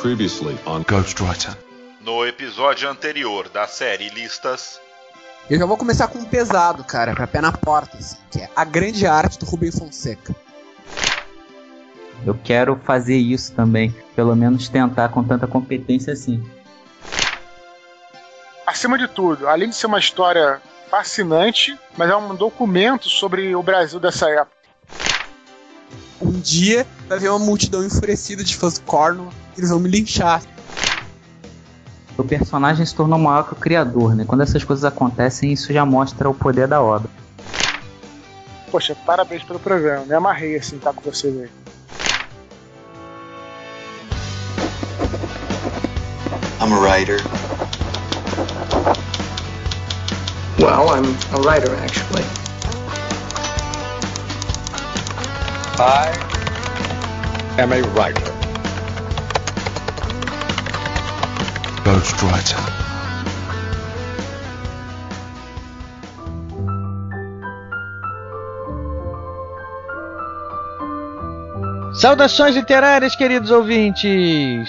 Previously on Ghostwriter. No episódio anterior da série Listas. Eu já vou começar com um pesado, cara, pra pé na porta, assim, que é a grande arte do Rubem Fonseca. Eu quero fazer isso também, pelo menos tentar com tanta competência assim. Acima de tudo, além de ser uma história fascinante, mas é um documento sobre o Brasil dessa época. Um dia vai ver uma multidão enfurecida de fãs do Corno e eles vão me linchar. O personagem se tornou maior que o criador, né? Quando essas coisas acontecem, isso já mostra o poder da obra. Poxa, parabéns pelo programa. Me amarrei assim, estar tá com vocês aí. I'm a writer. Well, I'm a writer, actually. I am a writer. Ghostwriter. Saudações literárias, queridos ouvintes!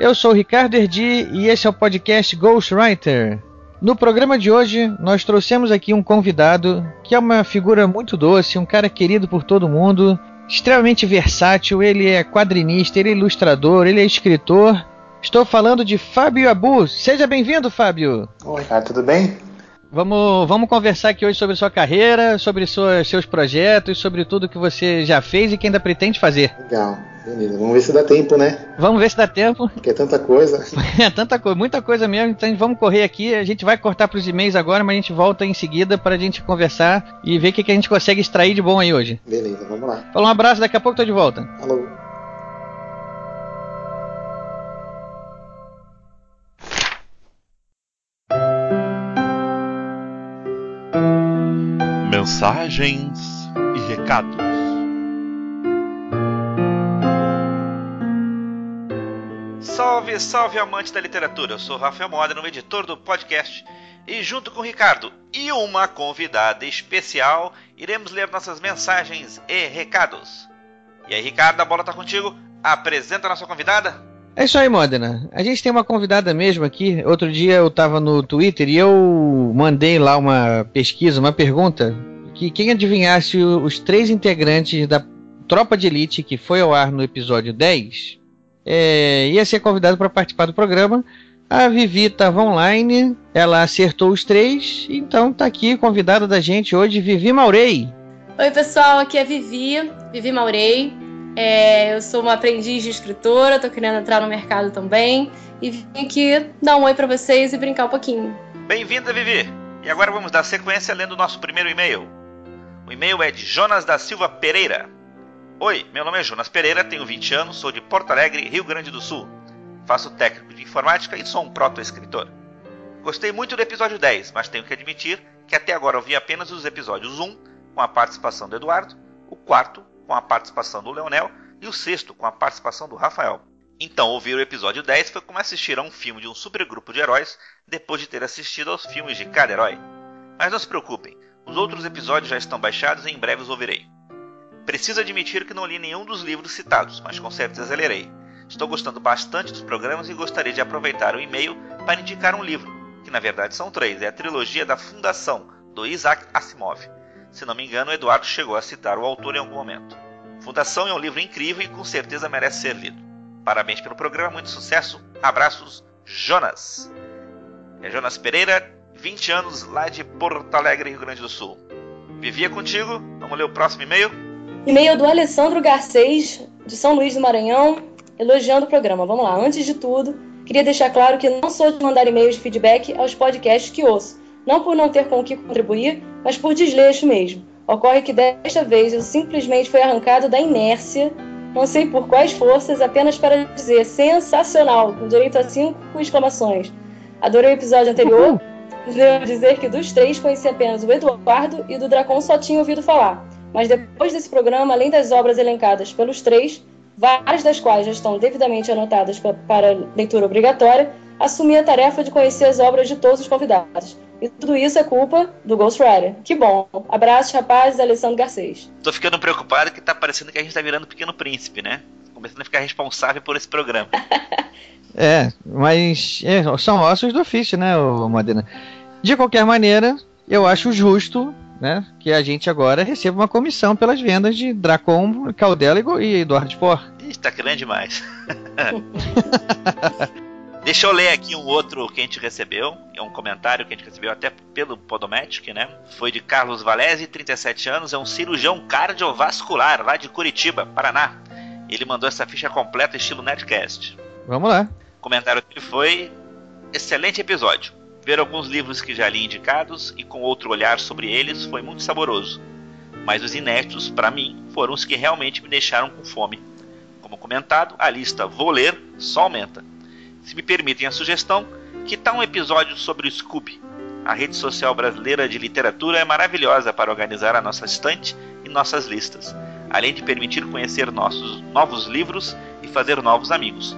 Eu sou Ricardo Erdi e esse é o podcast Ghostwriter. No programa de hoje, nós trouxemos aqui um convidado que é uma figura muito doce, um cara querido por todo mundo, extremamente versátil. Ele é quadrinista, ele é ilustrador, ele é escritor. Estou falando de Fábio Abu. Seja bem-vindo, Fábio. Oi, cara, tudo bem? Vamos, vamos conversar aqui hoje sobre sua carreira, sobre sua, seus projetos, sobre tudo que você já fez e que ainda pretende fazer. Legal. Beleza, vamos ver se dá tempo, né? Vamos ver se dá tempo. Porque é tanta coisa. é tanta coisa, muita coisa mesmo. Então vamos correr aqui. A gente vai cortar para os e-mails agora, mas a gente volta em seguida para a gente conversar e ver o que, que a gente consegue extrair de bom aí hoje. Beleza, vamos lá. Fala um abraço, daqui a pouco tô de volta. Falou. Mensagens e recados. Salve, salve amante da literatura! Eu sou Rafael Modena, o editor do podcast, e junto com o Ricardo e uma convidada especial, iremos ler nossas mensagens e recados. E aí, Ricardo, a bola tá contigo. Apresenta a nossa convidada. É isso aí, Modena. A gente tem uma convidada mesmo aqui. Outro dia eu tava no Twitter e eu mandei lá uma pesquisa, uma pergunta, que quem adivinhasse os três integrantes da Tropa de Elite que foi ao ar no episódio 10 é, ia ser convidado para participar do programa. A Vivi estava online, ela acertou os três, então tá aqui convidada da gente hoje, Vivi Maurei. Oi pessoal, aqui é Vivi, Vivi Maurei. É, eu sou uma aprendiz de escritora, tô querendo entrar no mercado também e vim aqui dar um oi para vocês e brincar um pouquinho. Bem-vinda, Vivi! E agora vamos dar sequência lendo o nosso primeiro e-mail. O e-mail é de Jonas da Silva Pereira. Oi, meu nome é Jonas Pereira, tenho 20 anos, sou de Porto Alegre, Rio Grande do Sul. Faço técnico de informática e sou um proto-escritor. Gostei muito do episódio 10, mas tenho que admitir que até agora ouvi apenas os episódios 1, com a participação do Eduardo, o quarto, com a participação do Leonel, e o sexto, com a participação do Rafael. Então, ouvir o episódio 10 foi como assistir a um filme de um supergrupo de heróis depois de ter assistido aos filmes de cada herói. Mas não se preocupem, os outros episódios já estão baixados e em breve os ouvirei. Preciso admitir que não li nenhum dos livros citados, mas com certeza lerei. Estou gostando bastante dos programas e gostaria de aproveitar o e-mail para indicar um livro, que na verdade são três, é a trilogia da Fundação, do Isaac Asimov. Se não me engano, Eduardo chegou a citar o autor em algum momento. Fundação é um livro incrível e com certeza merece ser lido. Parabéns pelo programa, muito sucesso. Abraços, Jonas. É Jonas Pereira, 20 anos, lá de Porto Alegre, Rio Grande do Sul. Vivia contigo, vamos ler o próximo e-mail? E-mail do Alessandro Garcês, de São Luís do Maranhão, elogiando o programa. Vamos lá. Antes de tudo, queria deixar claro que não sou de mandar e-mails de feedback aos podcasts que ouço. Não por não ter com o que contribuir, mas por desleixo mesmo. Ocorre que desta vez eu simplesmente fui arrancado da inércia, não sei por quais forças, apenas para dizer sensacional, com direito a cinco exclamações. Adorei o episódio anterior. Devo dizer que dos três conheci apenas o Eduardo e do Dracon só tinha ouvido falar. Mas depois desse programa, além das obras elencadas pelos três, várias das quais já estão devidamente anotadas para leitura obrigatória, assumi a tarefa de conhecer as obras de todos os convidados. E tudo isso é culpa do Ghostwriter. Que bom. Abraços, rapazes, Alessandro Garcês. Tô ficando preocupado que tá parecendo que a gente tá virando Pequeno Príncipe, né? começando a ficar responsável por esse programa. É, mas é, são ossos do ofício, né, ô Modena? De qualquer maneira, eu acho justo né, que a gente agora receba uma comissão pelas vendas de Dracon, Caldela e, Eduardo Spor. Ih, tá grande demais. Deixa eu ler aqui um outro que a gente recebeu. É um comentário que a gente recebeu até pelo Podomatic, né? Foi de Carlos Valese, 37 anos, é um cirurgião cardiovascular lá de Curitiba, Paraná. Ele mandou essa ficha completa estilo Nerdcast. Vamos lá. O comentário dele foi: excelente episódio. Ver alguns livros que já li indicados e com outro olhar sobre eles foi muito saboroso. Mas os inéditos, para mim, foram os que realmente me deixaram com fome. Como comentado, a lista Vou Ler só aumenta. Se me permitem a sugestão, que tal um episódio sobre o Scooby? A rede social brasileira de literatura é maravilhosa para organizar a nossa estante e nossas listas, além de permitir conhecer nossos novos livros e fazer novos amigos.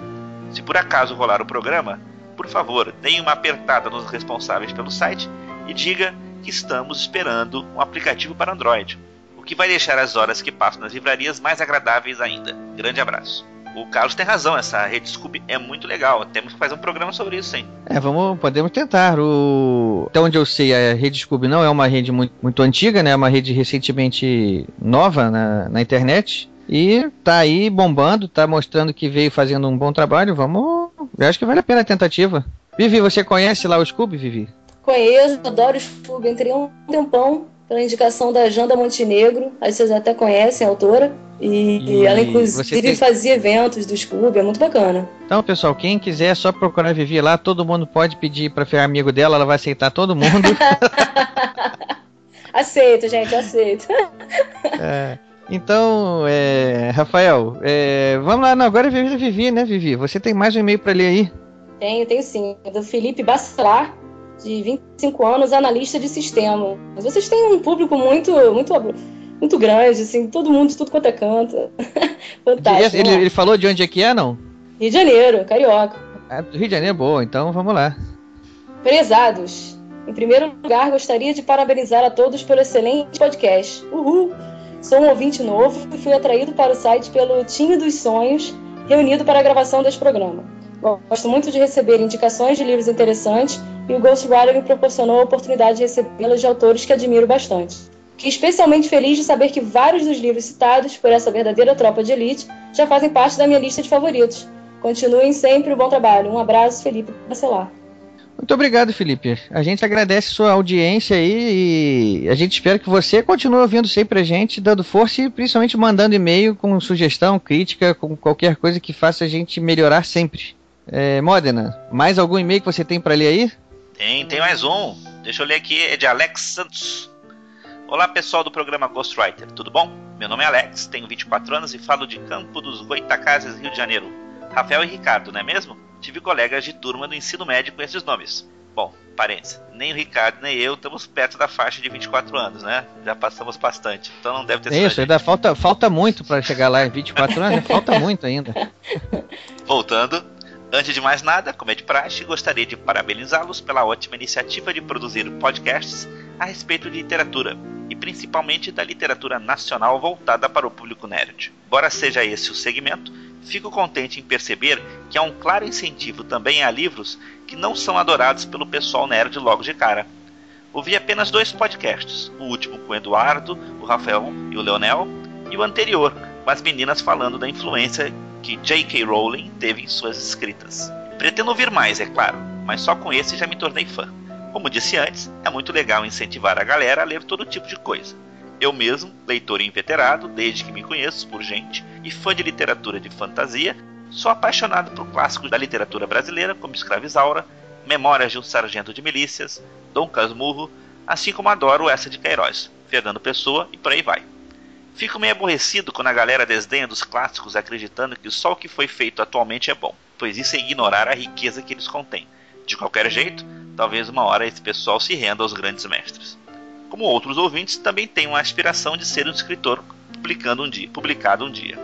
Se por acaso rolar o programa, por favor, deem uma apertada nos responsáveis pelo site e diga que estamos esperando um aplicativo para Android, o que vai deixar as horas que passo nas livrarias mais agradáveis ainda. Grande abraço. O Carlos tem razão, essa rede Scooby é muito legal. Temos que fazer um programa sobre isso, hein? É, vamos, podemos tentar. O... Até onde eu sei, a rede Scooby não é uma rede muito, muito antiga, né? É uma rede recentemente nova na, na internet. E tá aí bombando, tá mostrando que veio fazendo um bom trabalho. Vamos. Eu acho que vale a pena a tentativa. Vivi, você conhece lá o Scooby, Vivi? Conheço, adoro o Scooby. Entrei um tempão pela indicação da Janda Montenegro. Aí vocês até conhecem a autora. E, E ela, inclusive, tem- fazia eventos do Scooby. É muito bacana. Então, pessoal, quem quiser é só procurar a Vivi lá. Todo mundo pode pedir pra ser amigo dela, ela vai aceitar todo mundo. Aceito, gente, aceito. É, então, é, Rafael, é, vamos lá. Não, agora é Vivi, Vivi, né, Vivi? Você tem mais um e-mail pra ler aí? Tenho, tenho sim. É do Felipe Bacelar, de 25 anos, analista de sistema. Mas vocês têm um público muito, muito, muito grande, assim, todo mundo de tudo quanto é canto. Fantástico. Ele, lá. ele falou de onde é que é, não? Rio de Janeiro, carioca. Ah, Rio de Janeiro, boa. Então, vamos lá. Prezados, em primeiro lugar, gostaria de parabenizar a todos pelo excelente podcast. Uhul! Sou um ouvinte novo e fui atraído para o site pelo time dos sonhos reunido para a gravação deste programa. Gosto muito de receber indicações de livros interessantes e o Ghostwriter me proporcionou a oportunidade de recebê-las de autores que admiro bastante. Fiquei especialmente feliz de saber que vários dos livros citados por essa verdadeira tropa de elite já fazem parte da minha lista de favoritos. Continuem sempre o bom trabalho. Um abraço, Felipe Bacelar. Muito obrigado, Felipe. A gente agradece sua audiência aí e a gente espera que você continue ouvindo sempre a gente, dando força e principalmente mandando e-mail com sugestão, crítica, com qualquer coisa que faça a gente melhorar sempre. É, Modena, mais algum e-mail que você tem para ler aí? Tem, tem mais um. Deixa eu ler aqui, é de Alex Santos. Olá pessoal do programa Ghostwriter, tudo bom? Meu nome é Alex, tenho 24 anos e falo de Campo dos Goitacazes, Rio de Janeiro. Rafael e Ricardo, não é mesmo? Tive colegas de turma do ensino médio com esses nomes. Bom, parênteses, nem o Ricardo nem eu estamos perto da faixa de 24 anos, né? Já passamos bastante, então não deve ter sido Isso, gente. ainda falta, falta muito para chegar lá em 24 anos, falta muito ainda. Voltando, antes de mais nada, como é de praxe, gostaria de parabenizá-los pela ótima iniciativa de produzir podcasts a respeito de literatura, e principalmente da literatura nacional voltada para o público nerd. Embora seja esse o segmento, fico contente em perceber que há um claro incentivo também a livros que não são adorados pelo pessoal nerd logo de cara. Ouvi apenas dois podcasts, o último com o Eduardo, o Rafael e o Leonel, e o anterior, com as meninas falando da influência que J.K. Rowling teve em suas escritas. Pretendo ouvir mais, é claro, mas só com esse já me tornei fã. Como disse antes, é muito legal incentivar a galera a ler todo tipo de coisa. Eu mesmo, leitor inveterado desde que me conheço por gente e fã de literatura de fantasia, sou apaixonado por clássicos da literatura brasileira como Escravizaura, Memórias de um Sargento de Milícias, Dom Casmurro, assim como adoro essa de Queiroz, Fernando Pessoa e por aí vai. Fico meio aborrecido quando a galera desdenha dos clássicos acreditando que só o que foi feito atualmente é bom, pois isso é ignorar a riqueza que eles contêm. De qualquer jeito, talvez uma hora esse pessoal se renda aos grandes mestres. Como outros ouvintes, também tenho a aspiração de ser um escritor publicando um dia, publicado um dia.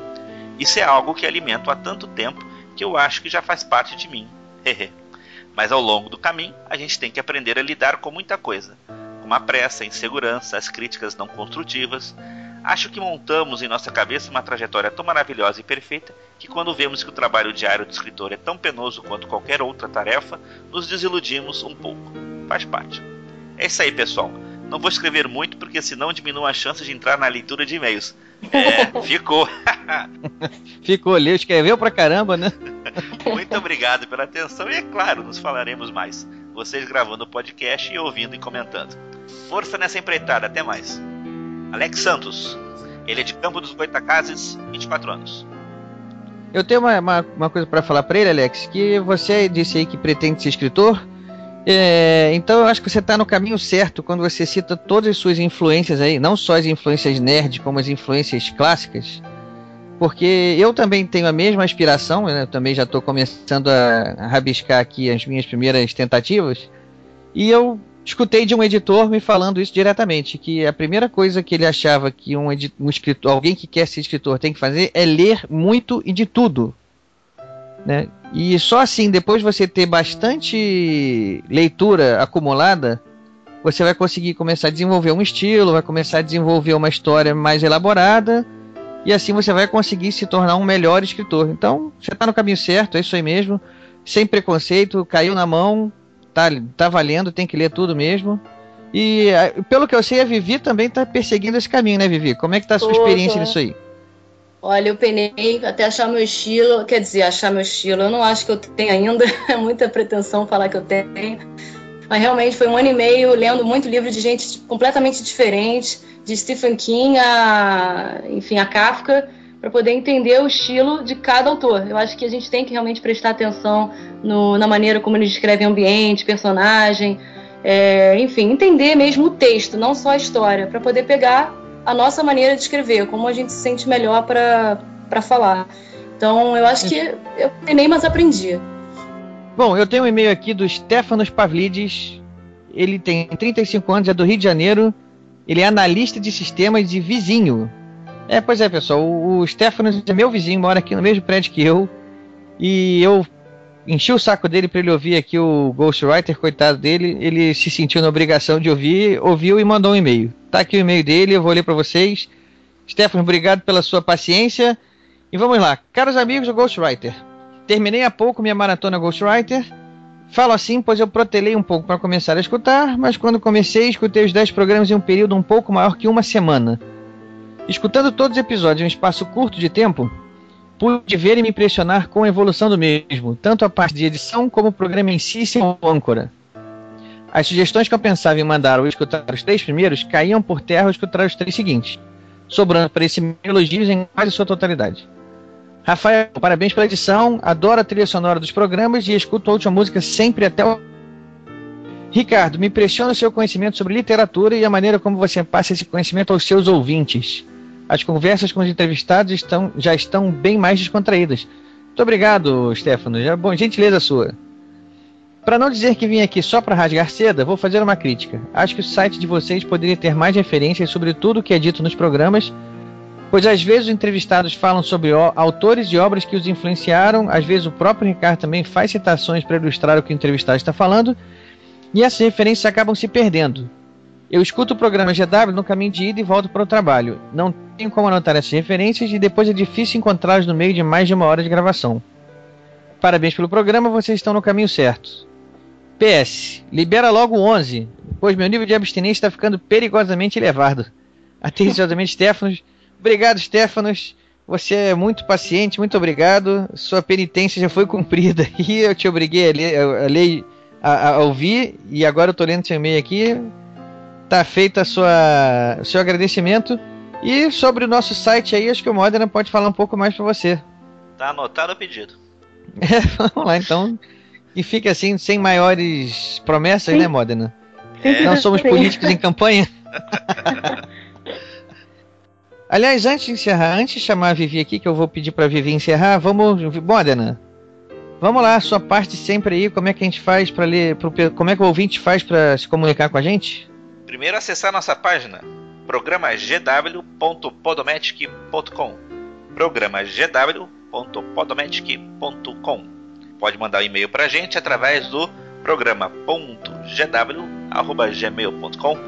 Isso é algo que alimento há tanto tempo que eu acho que já faz parte de mim. Mas ao longo do caminho, a gente tem que aprender a lidar com muita coisa, como a pressa, a insegurança, as críticas não construtivas, Acho que montamos em nossa cabeça uma trajetória tão maravilhosa e perfeita que, quando vemos que o trabalho diário do escritor é tão penoso quanto qualquer outra tarefa, nos desiludimos um pouco. Faz parte. É isso aí, pessoal. Não vou escrever muito porque senão diminui a chance de entrar na leitura de e-mails. É, ficou. ficou, leu, escreveu pra caramba, né? Muito obrigado pela atenção e, é claro, nos falaremos mais. Vocês gravando o podcast e ouvindo e comentando. Força nessa empreitada, até mais. Alex Santos. Ele é de Campo dos Goitacazes, 24 anos. Eu tenho uma, uma, uma coisa para falar para ele, Alex, que você disse aí que pretende ser escritor. É, então eu acho que você está no caminho certo quando você cita todas as suas influências aí, não só as influências nerd, como as influências clássicas. Porque eu também tenho a mesma aspiração, né? Eu também já estou começando a rabiscar aqui as minhas primeiras tentativas. E eu escutei de um editor me falando isso diretamente, que a primeira coisa que ele achava que um, um escritor, alguém que quer ser escritor tem que fazer é ler muito e de tudo. Né? E só assim, depois de você ter bastante leitura acumulada, você vai conseguir começar a desenvolver um estilo, vai começar a desenvolver uma história mais elaborada, e assim você vai conseguir se tornar um melhor escritor. Então, você está no caminho certo, é isso aí mesmo. Sem preconceito, caiu na mão, tá, tá valendo, tem que ler tudo mesmo. E pelo que eu sei, a Vivi também tá perseguindo esse caminho, né, Vivi? Como é que tá a sua experiência nisso aí? Olha, eu penei até achar meu estilo, quer dizer, achar meu estilo. Eu não acho que eu tenho ainda, é muita pretensão falar que eu tenho. Mas realmente foi um ano e meio lendo muito livro de gente completamente diferente, de Stephen King a, enfim, a Kafka para poder entender o estilo de cada autor. Eu acho que a gente tem que realmente prestar atenção no, na maneira como eles descrevem ambiente, personagem, é, enfim, entender mesmo o texto, não só a história, para poder pegar a nossa maneira de escrever, como a gente se sente melhor para falar. Então, eu acho que eu treinei, mas aprendi. Bom, eu tenho um e-mail aqui do Stefanos Pavlidis. Ele tem 35 anos, é do Rio de Janeiro. Ele é analista de sistemas de vizinho. É, pois é, pessoal. O Stefanos é meu vizinho, mora aqui no mesmo prédio que eu. E eu enchi o saco dele para ele ouvir aqui o Ghostwriter, coitado dele. Ele se sentiu na obrigação de ouvir, ouviu e mandou um e-mail. Tá aqui o e-mail dele, eu vou ler para vocês. Stefano, obrigado pela sua paciência. E vamos lá. Caros amigos do Ghostwriter, terminei há pouco minha maratona Ghostwriter. Falo assim, pois eu protelei um pouco para começar a escutar, mas quando comecei, escutei os 10 programas em um período um pouco maior que uma semana. Escutando todos os episódios em um espaço curto de tempo, pude ver e me impressionar com a evolução do mesmo, tanto a parte de edição como o programa em si sem âncora. As sugestões que eu pensava em mandar ou escutar os três primeiros caíam por terra ao escutar os três seguintes, sobrando para esse elogios em quase sua totalidade. Rafael, parabéns pela edição, adoro a trilha sonora dos programas e escuto a última música sempre até o. Ricardo, me impressiona o seu conhecimento sobre literatura e a maneira como você passa esse conhecimento aos seus ouvintes. As conversas com os entrevistados estão, já estão bem mais descontraídas. Muito obrigado, Stefano. Já, bom, gentileza sua. Para não dizer que vim aqui só para rasgar seda, vou fazer uma crítica. Acho que o site de vocês poderia ter mais referências sobre tudo o que é dito nos programas, pois às vezes os entrevistados falam sobre autores de obras que os influenciaram, às vezes o próprio Ricardo também faz citações para ilustrar o que o entrevistado está falando, e essas referências acabam se perdendo. Eu escuto o programa GW no caminho de ida e volto para o trabalho. Não tenho como anotar essas referências e depois é difícil encontrá-las no meio de mais de uma hora de gravação. Parabéns pelo programa, vocês estão no caminho certo. PS, libera logo o 11, pois meu nível de abstinência está ficando perigosamente elevado. Atenciosamente, Stefanos. Obrigado, Stefanos. Você é muito paciente, muito obrigado. Sua penitência já foi cumprida e eu te obriguei a ler, a, a, a ouvir. E agora eu estou lendo seu e-mail aqui tá feito a sua, o seu agradecimento. E sobre o nosso site aí, acho que o Modena pode falar um pouco mais para você. Tá anotado o pedido. É, vamos lá então. E fica assim, sem maiores promessas, Sim. né, Modena? É. Não somos políticos em campanha. Aliás, antes de encerrar, antes de chamar a Vivi aqui, que eu vou pedir pra Vivi encerrar, vamos. Modena, vamos lá, sua parte sempre aí, como é que a gente faz para ler. Pro, como é que o ouvinte faz para se comunicar com a gente? Primeiro acessar nossa página programagw.podomatic.com programagw.podomatic.com Pode mandar um e-mail para a gente através do programa.gw.gmail.com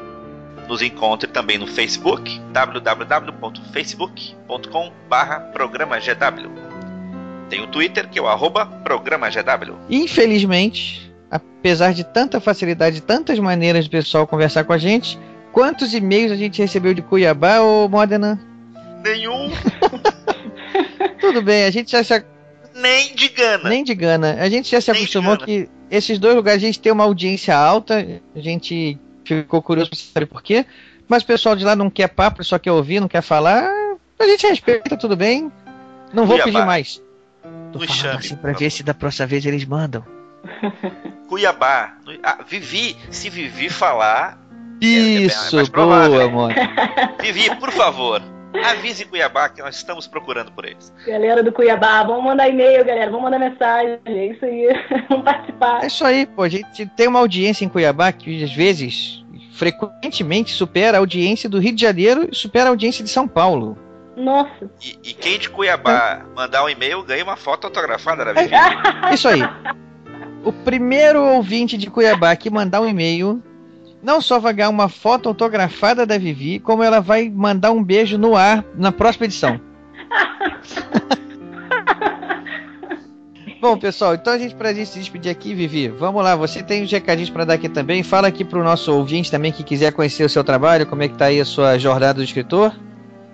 Nos encontre também no Facebook, www.facebook.com/barra programa GW. Tem o Twitter, que é o arroba programa GW. Infelizmente, apesar de tanta facilidade tantas maneiras do pessoal conversar com a gente, quantos e-mails a gente recebeu de Cuiabá, ô Modena? Nenhum. Tudo bem, a gente já se. Nem de Gana. Nem de Gana. A gente já se Nem acostumou que esses dois lugares a gente tem uma audiência alta, a gente ficou curioso pra saber por quê, mas o pessoal de lá não quer papo, só quer ouvir, não quer falar. A gente respeita, tudo bem. Não vou Cuiabá. pedir mais. Tô Nos falando assim pra ver se da próxima vez eles mandam. Cuiabá. Ah, Vivi, se Vivi falar. Isso, mais provável. boa, mano. Vivi, por favor, avise Cuiabá que nós estamos procurando por eles. Galera do Cuiabá, vamos mandar e-mail, galera. Vamos mandar mensagem. É isso aí. vamos participar. É isso aí, pô. A gente tem uma audiência em Cuiabá que às vezes, frequentemente, supera a audiência do Rio de Janeiro e supera a audiência de São Paulo. Nossa. E, e quem de Cuiabá mandar um e-mail ganha uma foto autografada da Vivi. Isso aí. O primeiro ouvinte de Cuiabá que mandar um e-mail não só vai ganhar uma foto autografada da Vivi, como ela vai mandar um beijo no ar na próxima edição. Bom, pessoal, então a gente, pra gente se despedir aqui, Vivi, vamos lá, você tem uns recadinhos pra dar aqui também. Fala aqui pro nosso ouvinte também que quiser conhecer o seu trabalho, como é que tá aí a sua jornada do escritor.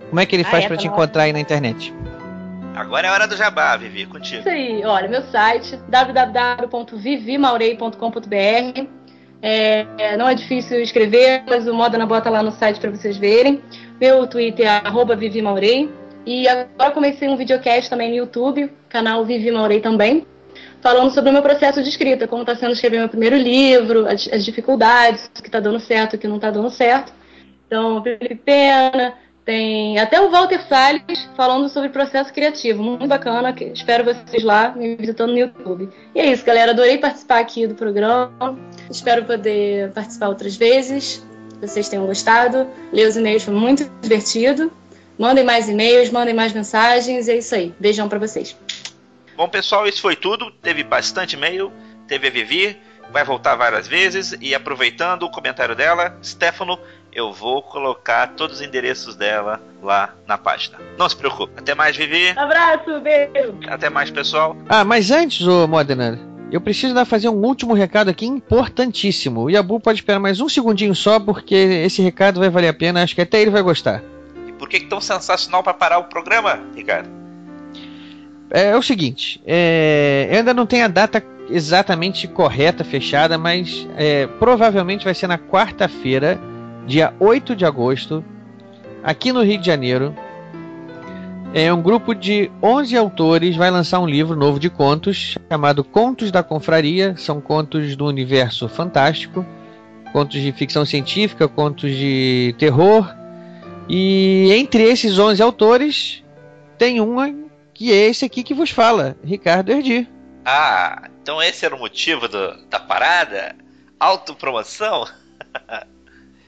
Como é que ele Ah, faz é, tá te na encontrar aí na internet? Agora é hora do jabá, Vivi, contigo. Isso aí, olha, meu site www.vivimaurei.com.br é, é, Não é difícil escrever, mas o Modena bota lá no site para vocês verem. Meu Twitter é arroba Vivi Maurei. E agora comecei um videocast também no YouTube, canal Vivi Maurei também, falando sobre o meu processo de escrita, como está sendo escrever meu primeiro livro, as, as dificuldades, o que está dando certo, o que não está dando certo. Então, Felipe Pena, tem até o Walter Salles falando sobre processo criativo. Muito bacana. Espero vocês lá me visitando no YouTube. E é isso, galera. Adorei participar aqui do programa. Espero poder participar outras vezes. Vocês tenham gostado. Ler os e-mails foi muito divertido. Mandem mais e-mails, mandem mais mensagens. E é isso aí. Beijão pra vocês. Bom, pessoal, isso foi tudo. Teve bastante e-mail, teve a Vivi, vai voltar várias vezes. E aproveitando o comentário dela, Stefano, eu vou colocar todos os endereços dela lá na página. Não se preocupe. Até mais, Vivi. Abraço, beijo. Até mais, pessoal. Ah, mas antes, ô Modena, eu preciso dar fazer um último recado aqui importantíssimo. O Yabu pode esperar mais um segundinho só, porque esse recado vai valer a pena. Acho que até ele vai gostar. E por que, que tão sensacional para parar o programa, Ricardo? É, é o seguinte, é, eu ainda não tenho a data exatamente correta, fechada, mas é, provavelmente vai ser na quarta-feira, dia 8 de agosto, aqui no Rio de Janeiro. É, um grupo de 11 autores vai lançar um livro novo de contos chamado Contos da Confraria. São contos do universo fantástico, contos de ficção científica, contos de terror. E entre esses 11 autores tem uma que é esse aqui que vos fala, Ricardo Erdi. Ah, então esse era o motivo do- da parada? Autopromoção?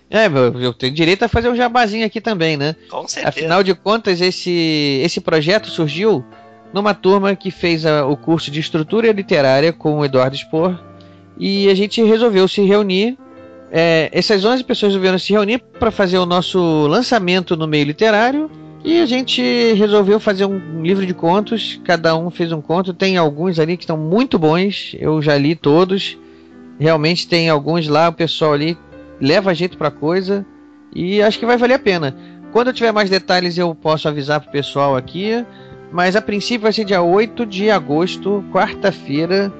É, eu tenho direito a fazer um jabazinho aqui também, né? Com certeza. Afinal de contas, esse, esse projeto surgiu numa turma que fez a- o curso de estrutura literária com o Eduardo Spor e a gente resolveu se reunir. é, essas 11 pessoas resolveram se reunir para fazer o nosso lançamento no meio literário e a gente resolveu fazer um livro de contos. Cada um fez um conto. Tem alguns ali que estão muito bons, eu já li todos. Realmente tem alguns lá, o pessoal ali leva jeito pra coisa e acho que vai valer a pena. Quando eu tiver mais detalhes eu posso avisar pro pessoal aqui, mas a princípio vai ser dia 8 de agosto, quarta-feira,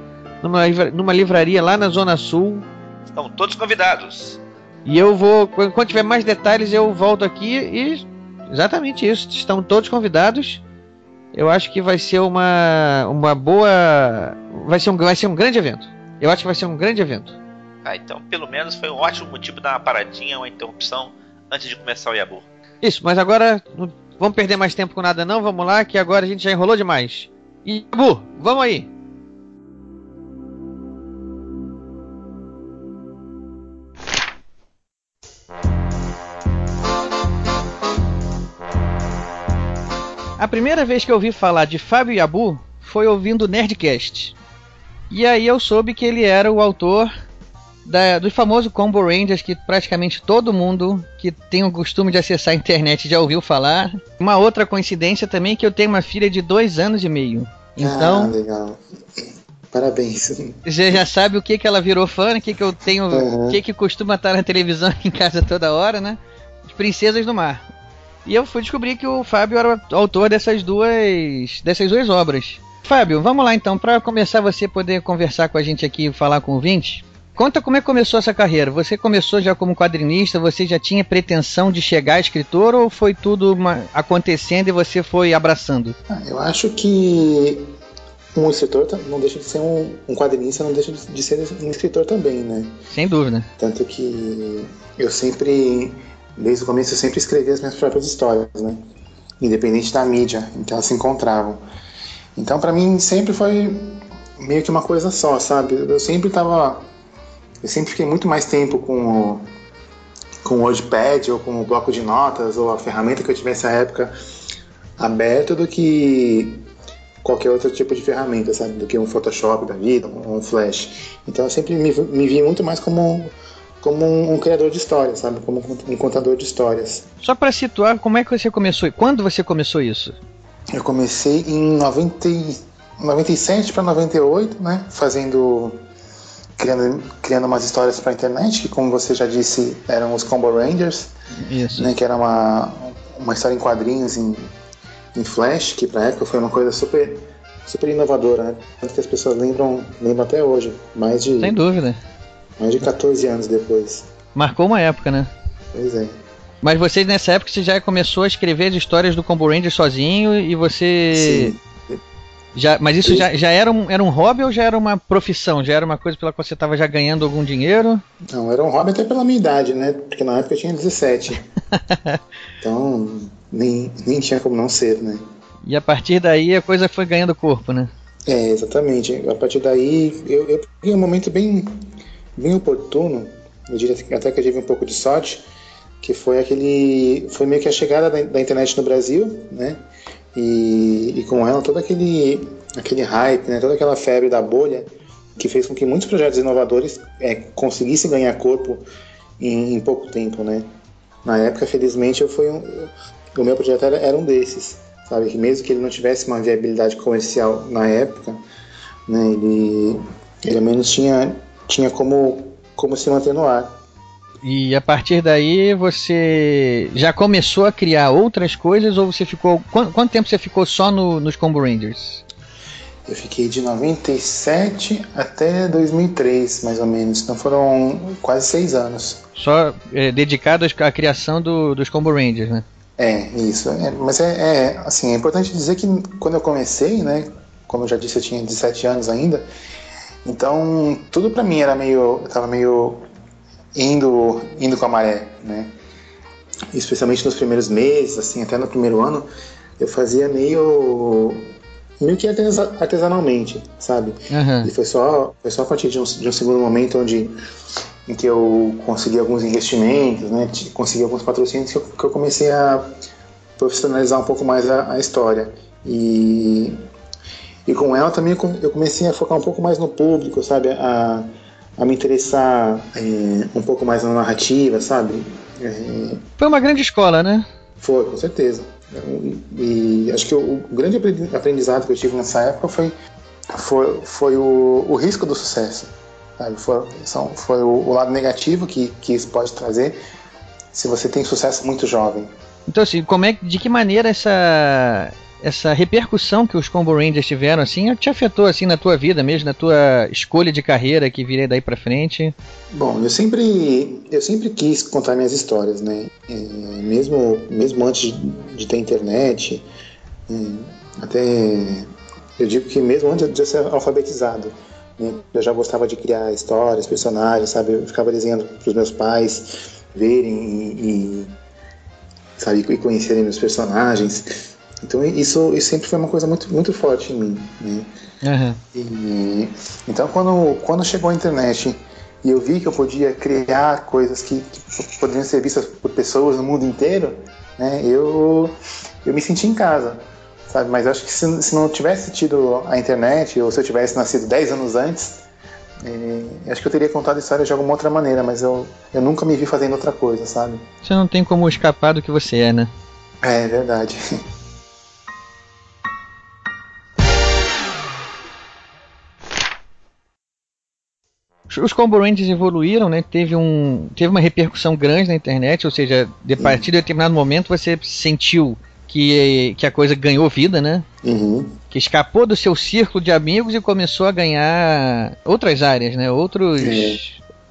numa, numa livraria lá na Zona Sul. Estão todos convidados. E eu vou, quando quando tiver mais detalhes eu volto aqui e exatamente isso, estão todos convidados. Eu acho que vai ser uma uma boa, vai ser um vai ser um grande evento. Eu acho que vai ser um grande evento. Ah, então pelo menos foi um ótimo motivo dar uma paradinha, uma interrupção antes de começar o Yabu. Isso, mas agora não vamos perder mais tempo com nada não, vamos lá, que agora a gente já enrolou demais. E Bu, vamos aí. A primeira vez que eu ouvi falar de Fábio Yabu foi ouvindo o Nerdcast. E aí eu soube que ele era o autor da, do famoso Combo Rangers que praticamente todo mundo que tem o costume de acessar a internet já ouviu falar. Uma outra coincidência também é que eu tenho uma filha de dois anos e meio. Então, Ah, legal. Parabéns. você já sabe o que, que ela virou fã, o que, que eu tenho, Uhum. o que, que costuma estar na televisão em casa toda hora, né? As Princesas do Mar. E eu fui descobrir que o Fábio era o autor dessas duas, dessas duas obras. Fábio, vamos lá então, para começar você poder conversar com a gente aqui e falar com o ouvinte. Conta como é que começou essa carreira. Você começou já como quadrinista, você já tinha pretensão de chegar a escritor ou foi tudo uma- acontecendo e você foi abraçando? Ah, eu acho que um escritor não deixa de ser um, um quadrinista, não deixa de ser um escritor também, né? Sem dúvida. Tanto que eu sempre, desde o começo, eu sempre escrevi as minhas próprias histórias, né? Independente da mídia em que elas se encontravam. Então, pra mim, sempre foi meio que uma coisa só, sabe? Eu sempre tava. Eu sempre fiquei muito mais tempo com o, com o WordPad ou com o bloco de notas ou a ferramenta que eu tivesse na época aberto do que qualquer outro tipo de ferramenta, sabe? Do que um Photoshop da vida, um Flash. Então eu sempre me, me vi muito mais como, como um, um criador de histórias, sabe? Como um contador de histórias. Só para situar, como é que você começou? Quando você começou isso? Eu comecei em 90, e- 97 para 98, né? Fazendo. Criando, criando umas histórias para internet, que como você já disse, eram os Combo Rangers, Isso. né? Que era uma, uma história em quadrinhos em, em Flash, que pra época foi uma coisa super, super inovadora, né? Tanto que as pessoas lembram, lembram até hoje, mais de, Sem dúvida. mais de 14 anos depois. Marcou uma época, né? Pois é. Mas você nessa época você já começou a escrever as histórias do Combo Ranger sozinho e você Sim. Já, mas isso já, já era um era um hobby ou já era uma profissão? Já era uma coisa pela qual você estava já ganhando algum dinheiro? Não, era um hobby até pela minha idade, né? Porque na época eu tinha 17. então, nem, nem tinha como não ser, né? E a partir daí a coisa foi ganhando corpo, né? É, exatamente. A partir daí, eu, eu peguei um momento bem, bem oportuno, eu diria até que eu tive um pouco de sorte, que foi aquele. Foi meio que a chegada da, da internet no Brasil, né? E, e com ela todo aquele, aquele hype, né? toda aquela febre da bolha, que fez com que muitos projetos inovadores é, conseguissem ganhar corpo em, em pouco tempo, né? Na época, felizmente, eu fui um, o meu projeto era, era um desses, sabe? Que mesmo que ele não tivesse uma viabilidade comercial na época, né? Ele, ele ao menos tinha, tinha como, como se manter no ar. E a partir daí você já começou a criar outras coisas ou você ficou quanto, quanto tempo você ficou só no- nos Combo Rangers? Eu fiquei de 97 até 2003, mais ou menos. Então foram quase seis anos. Só é, dedicado à criação do- dos Combo Rangers, né? É, isso. É, mas é, é, assim, é importante dizer que quando eu comecei, né, como eu já disse, eu tinha 17 anos ainda, então tudo pra mim era meio, eu tava meio indo, indo com a maré, né? Especialmente nos primeiros meses, assim, até no primeiro ano, eu fazia meio meio que artesa- artesanalmente, sabe? Aham. E foi só, foi só a partir de um, de um segundo momento onde em que eu consegui alguns investimentos, né, consegui alguns patrocínios que eu, que eu comecei a profissionalizar um pouco mais a, a história. E, e com ela também eu comecei a focar um pouco mais no público, sabe? A, a me interessar é, um pouco mais na narrativa, sabe? É, Foi uma grande escola, né? foi, com certeza. E acho que o, o grande aprendi- aprendizado que eu tive nessa época foi, foi, foi o, o risco do sucesso. Sabe? Foi, são, foi o, o lado negativo que, que isso pode trazer se você tem sucesso muito jovem. Então, assim, como é, de que maneira essa essa repercussão que os Combo Rangers tiveram, assim, te afetou, assim, na tua vida mesmo, na tua escolha de carreira que viria daí pra frente? Bom, eu sempre, eu sempre quis contar minhas histórias, né? É, mesmo, mesmo antes de, ter internet, é, até eu digo que mesmo antes de ser alfabetizado, né? eu já gostava de criar histórias, personagens, sabe? Eu ficava desenhando para os meus pais verem e, e, sabe, e conhecerem meus personagens. Então isso, isso sempre foi uma coisa muito, muito forte em mim, né? Aham. E, então, quando, quando chegou a internet e eu vi que eu podia criar coisas que, que poderiam ser vistas por pessoas no mundo inteiro, né, eu, eu me senti em casa, sabe? Mas acho que se, se não tivesse tido a internet, ou se eu tivesse nascido 10 anos antes, É, acho que eu teria contado a história de alguma outra maneira, mas eu, eu nunca me vi fazendo outra coisa, sabe? Você não tem como escapar do que você é, né? É, é verdade. Os Combo Rangers evoluíram, né? Teve, um, teve uma repercussão grande na internet, ou seja, de a partir de determinado momento você sentiu que, que a coisa ganhou vida, né? Uhum. Que escapou do seu círculo de amigos e começou a ganhar outras áreas, né? Outros. É.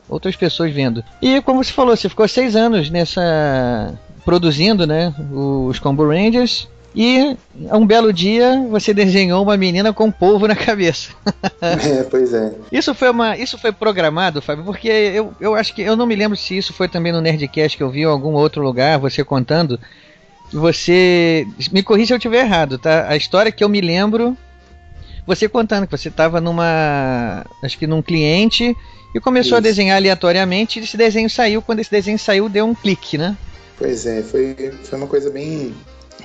Outras pessoas vendo. E como você falou, você ficou seis anos nessa. produzindo, né? Os Combo Rangers. E um belo dia você desenhou uma menina com polvo na cabeça. é, pois é. Isso foi uma, isso foi programado, Fábio, porque eu, eu acho que eu não me lembro se isso foi também no Nerdcast que eu vi em algum outro lugar, você contando. Você me corrija se eu estiver errado, tá? A história que eu me lembro, você contando que você estava numa, acho que num cliente e começou Isso. a desenhar aleatoriamente e esse desenho saiu, quando esse desenho saiu deu um clique, né? Pois é, foi, foi uma coisa bem,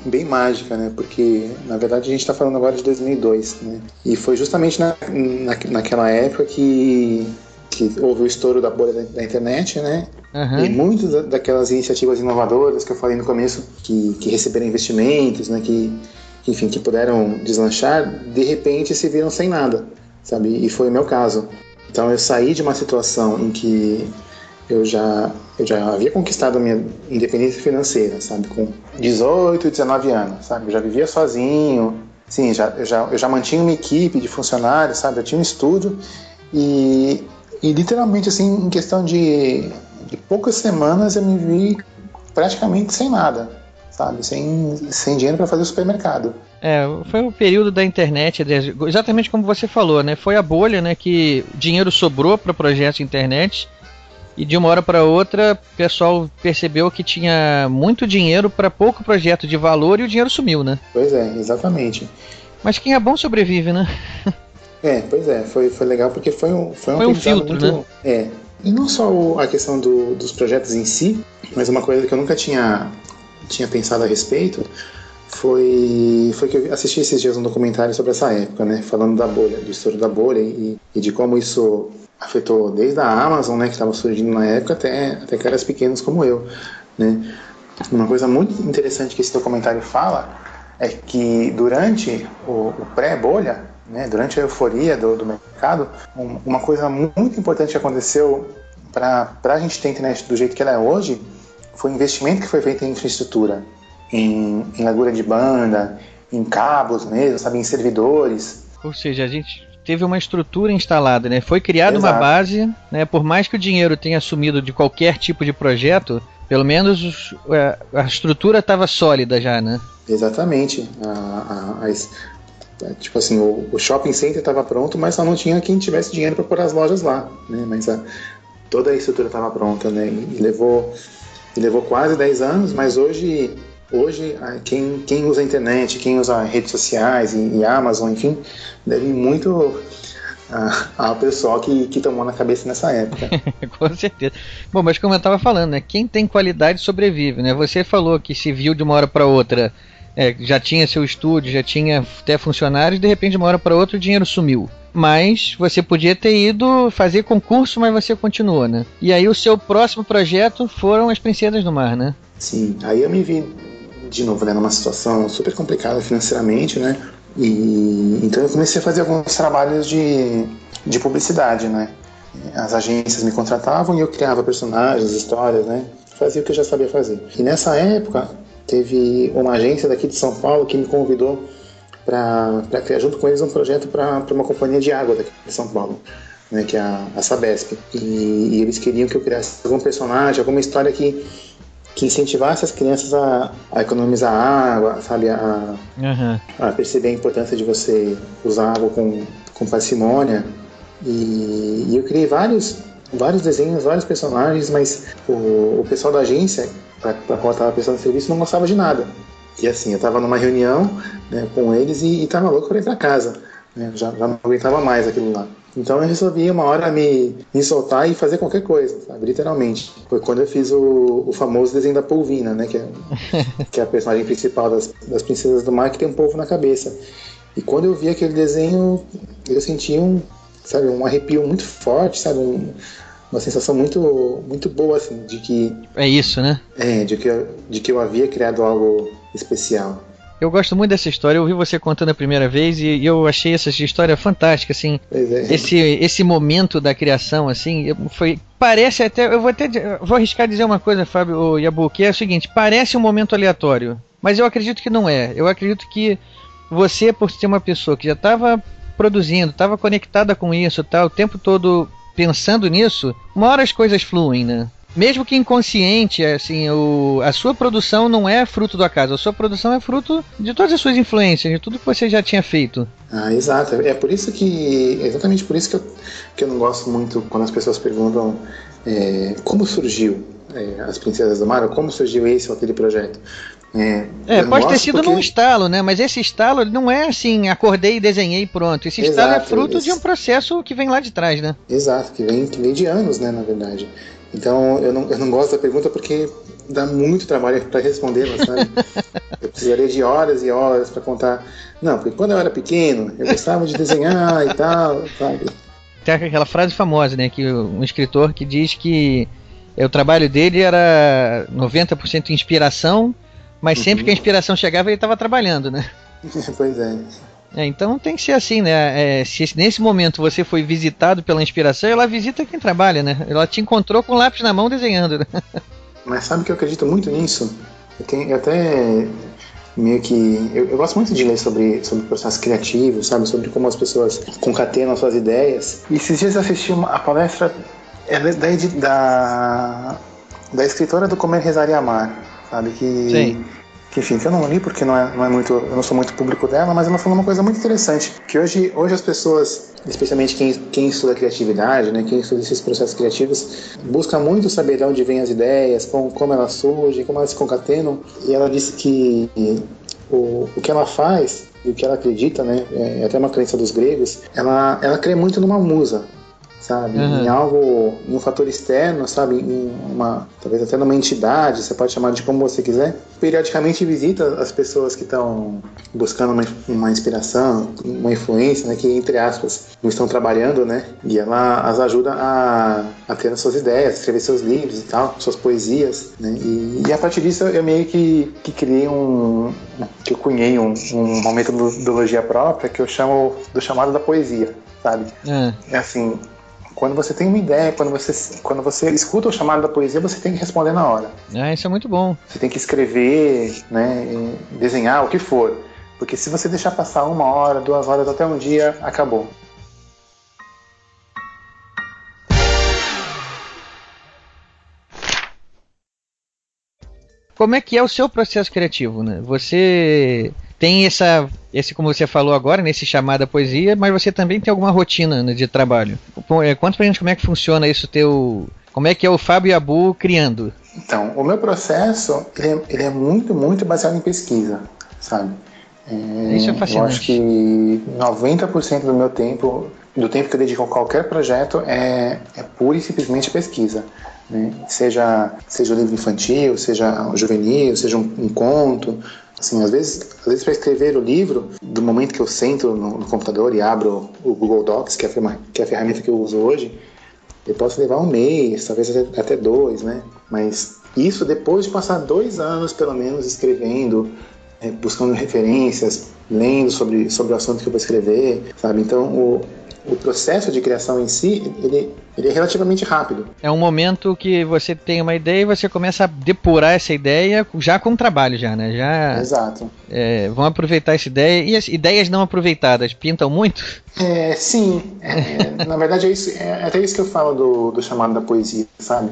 bem mágica, né? Porque, na verdade, a gente está falando agora de 2002, né? E foi justamente na, na, naquela época que, que houve o estouro da bolha da, da internet, né? Uhum. E muitas da- daquelas iniciativas inovadoras que eu falei no começo, que, que receberam investimentos, né? Que, que, enfim, que puderam deslanchar, de repente se viram sem nada, sabe? E foi o meu caso. Então eu saí de uma situação em que eu já, eu já havia conquistado minha independência financeira, sabe? Com 18, 19 anos, sabe? Eu já vivia sozinho, sim, já, eu, já, eu já mantinha uma equipe de funcionários, sabe? Eu tinha um estúdio e, e literalmente, assim, em questão de, de poucas semanas eu me vi praticamente sem nada, sabe? Sem, sem dinheiro para fazer o supermercado. É, foi o período da internet, exatamente como você falou, né? Foi a bolha, né? Que dinheiro sobrou para projetos de internet e de uma hora para outra o pessoal percebeu que tinha muito dinheiro para pouco projeto de valor e o dinheiro sumiu, né? Pois é, exatamente. Mas quem é bom sobrevive, né? É, pois é, foi, foi legal porque foi um, foi um, Foi um aprendizado filtro, muito. É. E não só o- a questão do- dos projetos em si, mas uma coisa que eu nunca tinha, tinha pensado a respeito foi, foi que eu assisti esses dias um documentário sobre essa época, né? Falando da bolha, do estouro da bolha e, e de como isso afetou desde a Amazon, né? Que estava surgindo na época até, até caras pequenos como eu, né? Uma coisa muito interessante que esse documentário fala é que durante o, o pré-bolha, né, durante a euforia do, do mercado, um- uma coisa muito importante que aconteceu para a gente ter a internet do jeito que ela é hoje foi o investimento que foi feito em infraestrutura, em, em largura de banda, em cabos mesmo, sabe, em servidores. Ou seja, a gente teve uma estrutura instalada, né? Foi criada uma Exato. base, né? Por mais que o dinheiro tenha sumido de qualquer tipo de projeto, pelo menos os- é, a estrutura estava sólida já, né? Exatamente. A- a- as- tipo assim, o, o shopping center estava pronto, mas só não tinha quem tivesse dinheiro para pôr as lojas lá, né? Mas a- toda a estrutura estava pronta, né? E levou, e levou quase 10 anos, mas hoje, hoje quem, quem usa a internet, quem usa redes sociais e, e Amazon, enfim, deve muito ao pessoal que, que tomou na cabeça nessa época. Com certeza. Bom, mas como eu estava falando, né? Quem tem qualidade sobrevive, né? Você falou que se viu de uma hora para outra, é, já tinha seu estúdio, já tinha até funcionários, de repente de uma hora para outra o dinheiro sumiu. Mas você podia ter ido fazer concurso, mas você continuou, né? E aí o seu próximo projeto foram as Princesas do Mar, né? Sim, aí eu me vi de novo né, numa situação super complicada financeiramente, né? E então eu comecei a fazer alguns trabalhos de, de publicidade, né? As agências me contratavam e eu criava personagens, histórias, né? Fazia o que eu já sabia fazer. E nessa época teve uma agência daqui de São Paulo que me convidou para criar junto com eles um projeto para uma companhia de água daqui de São Paulo, né, que é a, a Sabesp. E, e eles queriam que eu criasse algum personagem, alguma história que, que incentivasse as crianças a, a economizar água, sabe, a, Uhum. a perceber a importância de você usar água com, com parcimônia. E, e eu criei vários, vários desenhos, vários personagens, mas o, o pessoal da agência, para qual eu estava prestando serviço, não gostava de nada. E assim, eu estava numa reunião né, com eles e estava louco para ir para casa. Né, já, já não aguentava mais aquilo lá. Então eu resolvi uma hora me, me soltar e fazer qualquer coisa, sabe? Literalmente. Foi quando eu fiz o, o famoso desenho da polvina, né? Que é, que é a personagem principal das, das Princesas do Mar que tem um polvo na cabeça. E quando eu vi aquele desenho, eu senti um, sabe, um arrepio muito forte, sabe, um, uma sensação muito, muito boa, assim, de que... É isso, né? É, de que, eu, de que eu havia criado algo especial. Eu gosto muito dessa história. Eu ouvi você contando a primeira vez e, e eu achei essa história fantástica, assim. É. Esse, esse momento da criação, assim, foi parece até, eu vou até vou arriscar dizer uma coisa, Fábio Yabu, que é o seguinte, parece um momento aleatório, mas eu acredito que não é. Eu acredito que você, por ser uma pessoa que já estava produzindo, estava conectada com isso, tá, o tempo todo pensando nisso, uma hora as coisas fluem, né? Mesmo que inconsciente, assim, o, a sua produção não é fruto do acaso, a sua produção é fruto de todas as suas influências, de tudo que você já tinha feito. Ah, exato. É por isso que. É exatamente por isso que eu, que eu não gosto muito quando as pessoas perguntam é, como surgiu é, as Princesas do Mar, como surgiu esse ou aquele projeto. É, é pode ter sido porque... num estalo, né? Mas esse estalo não é assim, acordei e desenhei pronto. Esse estalo é fruto esse... de um processo que vem lá de trás, né? Exato, que vem, que vem de anos, né, na verdade. Então eu não, eu não gosto da pergunta porque dá muito trabalho para respondê-la, sabe? eu precisaria de horas e horas para contar. Não, porque quando eu era pequeno, eu gostava de desenhar e tal, sabe? Tem aquela frase famosa, né? Que um escritor que diz que o trabalho dele era 90% inspiração, mas uhum. sempre que a inspiração chegava ele estava trabalhando, né? pois é. É, então tem que ser assim, né? É, se nesse momento você foi visitado pela inspiração, ela visita quem trabalha, né? Ela te encontrou com o lápis na mão desenhando. Né? Mas sabe que eu acredito muito nisso? Eu, tenho, eu até meio que. Eu, eu, gosto muito de ler sobre, sobre processo criativo, sabe? Sobre como as pessoas concatenam suas ideias. E esses dias eu assisti uma, a palestra é da, da, da escritora do Comer, Rezar e Amar, sabe? Que. Sim que enfim, que eu não li porque não é, não é muito, eu não sou muito público dela, mas ela falou uma coisa muito interessante, que hoje, hoje as pessoas, especialmente quem, quem estuda criatividade, né, quem estuda esses processos criativos, busca muito saber de onde vêm as ideias, como, como elas surgem, como elas se concatenam, e ela disse que o, o que ela faz e o que ela acredita, né, é até uma crença dos gregos, ela, ela crê muito numa musa, sabe? Uhum. Em algo, em um fator externo, sabe? Em uma, talvez até numa entidade, você pode chamar de como você quiser. Periodicamente visita as pessoas que estão buscando uma, uma inspiração, uma influência, né? Que entre aspas não estão trabalhando, né? E ela as ajuda a, a ter as suas ideias, escrever seus livros e tal, suas poesias, né? E, e a partir disso eu meio que, que criei um, que eu cunhei um, um, uma metodologia própria que eu chamo do chamado da poesia, sabe? É, é assim, quando você tem uma ideia, quando você, quando você escuta o chamado da poesia, você tem que responder na hora. Ah, isso é muito bom. Você tem que escrever, né, desenhar, o que for. Porque se você deixar passar uma hora, duas horas, até um dia, acabou. Como é que é o seu processo criativo, né? Você tem essa, esse como você falou agora, nesse chamada poesia, mas você também tem alguma rotina né, de trabalho. É, conta pra gente como é que funciona isso teu, como é que é o Fábio Abu criando? Então, o meu processo ele é, ele é muito, muito baseado em pesquisa, sabe? É, isso é fascinante. Eu acho que 90% do meu tempo, do tempo que eu dedico a qualquer projeto, é, é pura e simplesmente pesquisa. Né? Seja, seja o livro infantil, seja o juvenil, seja um, um conto, Assim, às vezes, às vezes para escrever o livro, do momento que eu sento no, no computador e abro o Google Docs, que é, a, que é a ferramenta que eu uso hoje, eu posso levar um mês, talvez até, até dois, né? Mas isso depois de passar dois anos, pelo menos, escrevendo, é, buscando referências, lendo sobre, sobre o assunto que eu vou escrever, sabe? Então, o, o processo de criação em si, ele, ele é relativamente rápido. É um momento que você tem uma ideia e você começa a depurar essa ideia já com trabalho já, né? Já, Exato. É, vão aproveitar essa ideia. E as ideias não aproveitadas pintam muito? É, sim. É, na verdade, é, isso, é até isso que eu falo do, do chamado da poesia, sabe?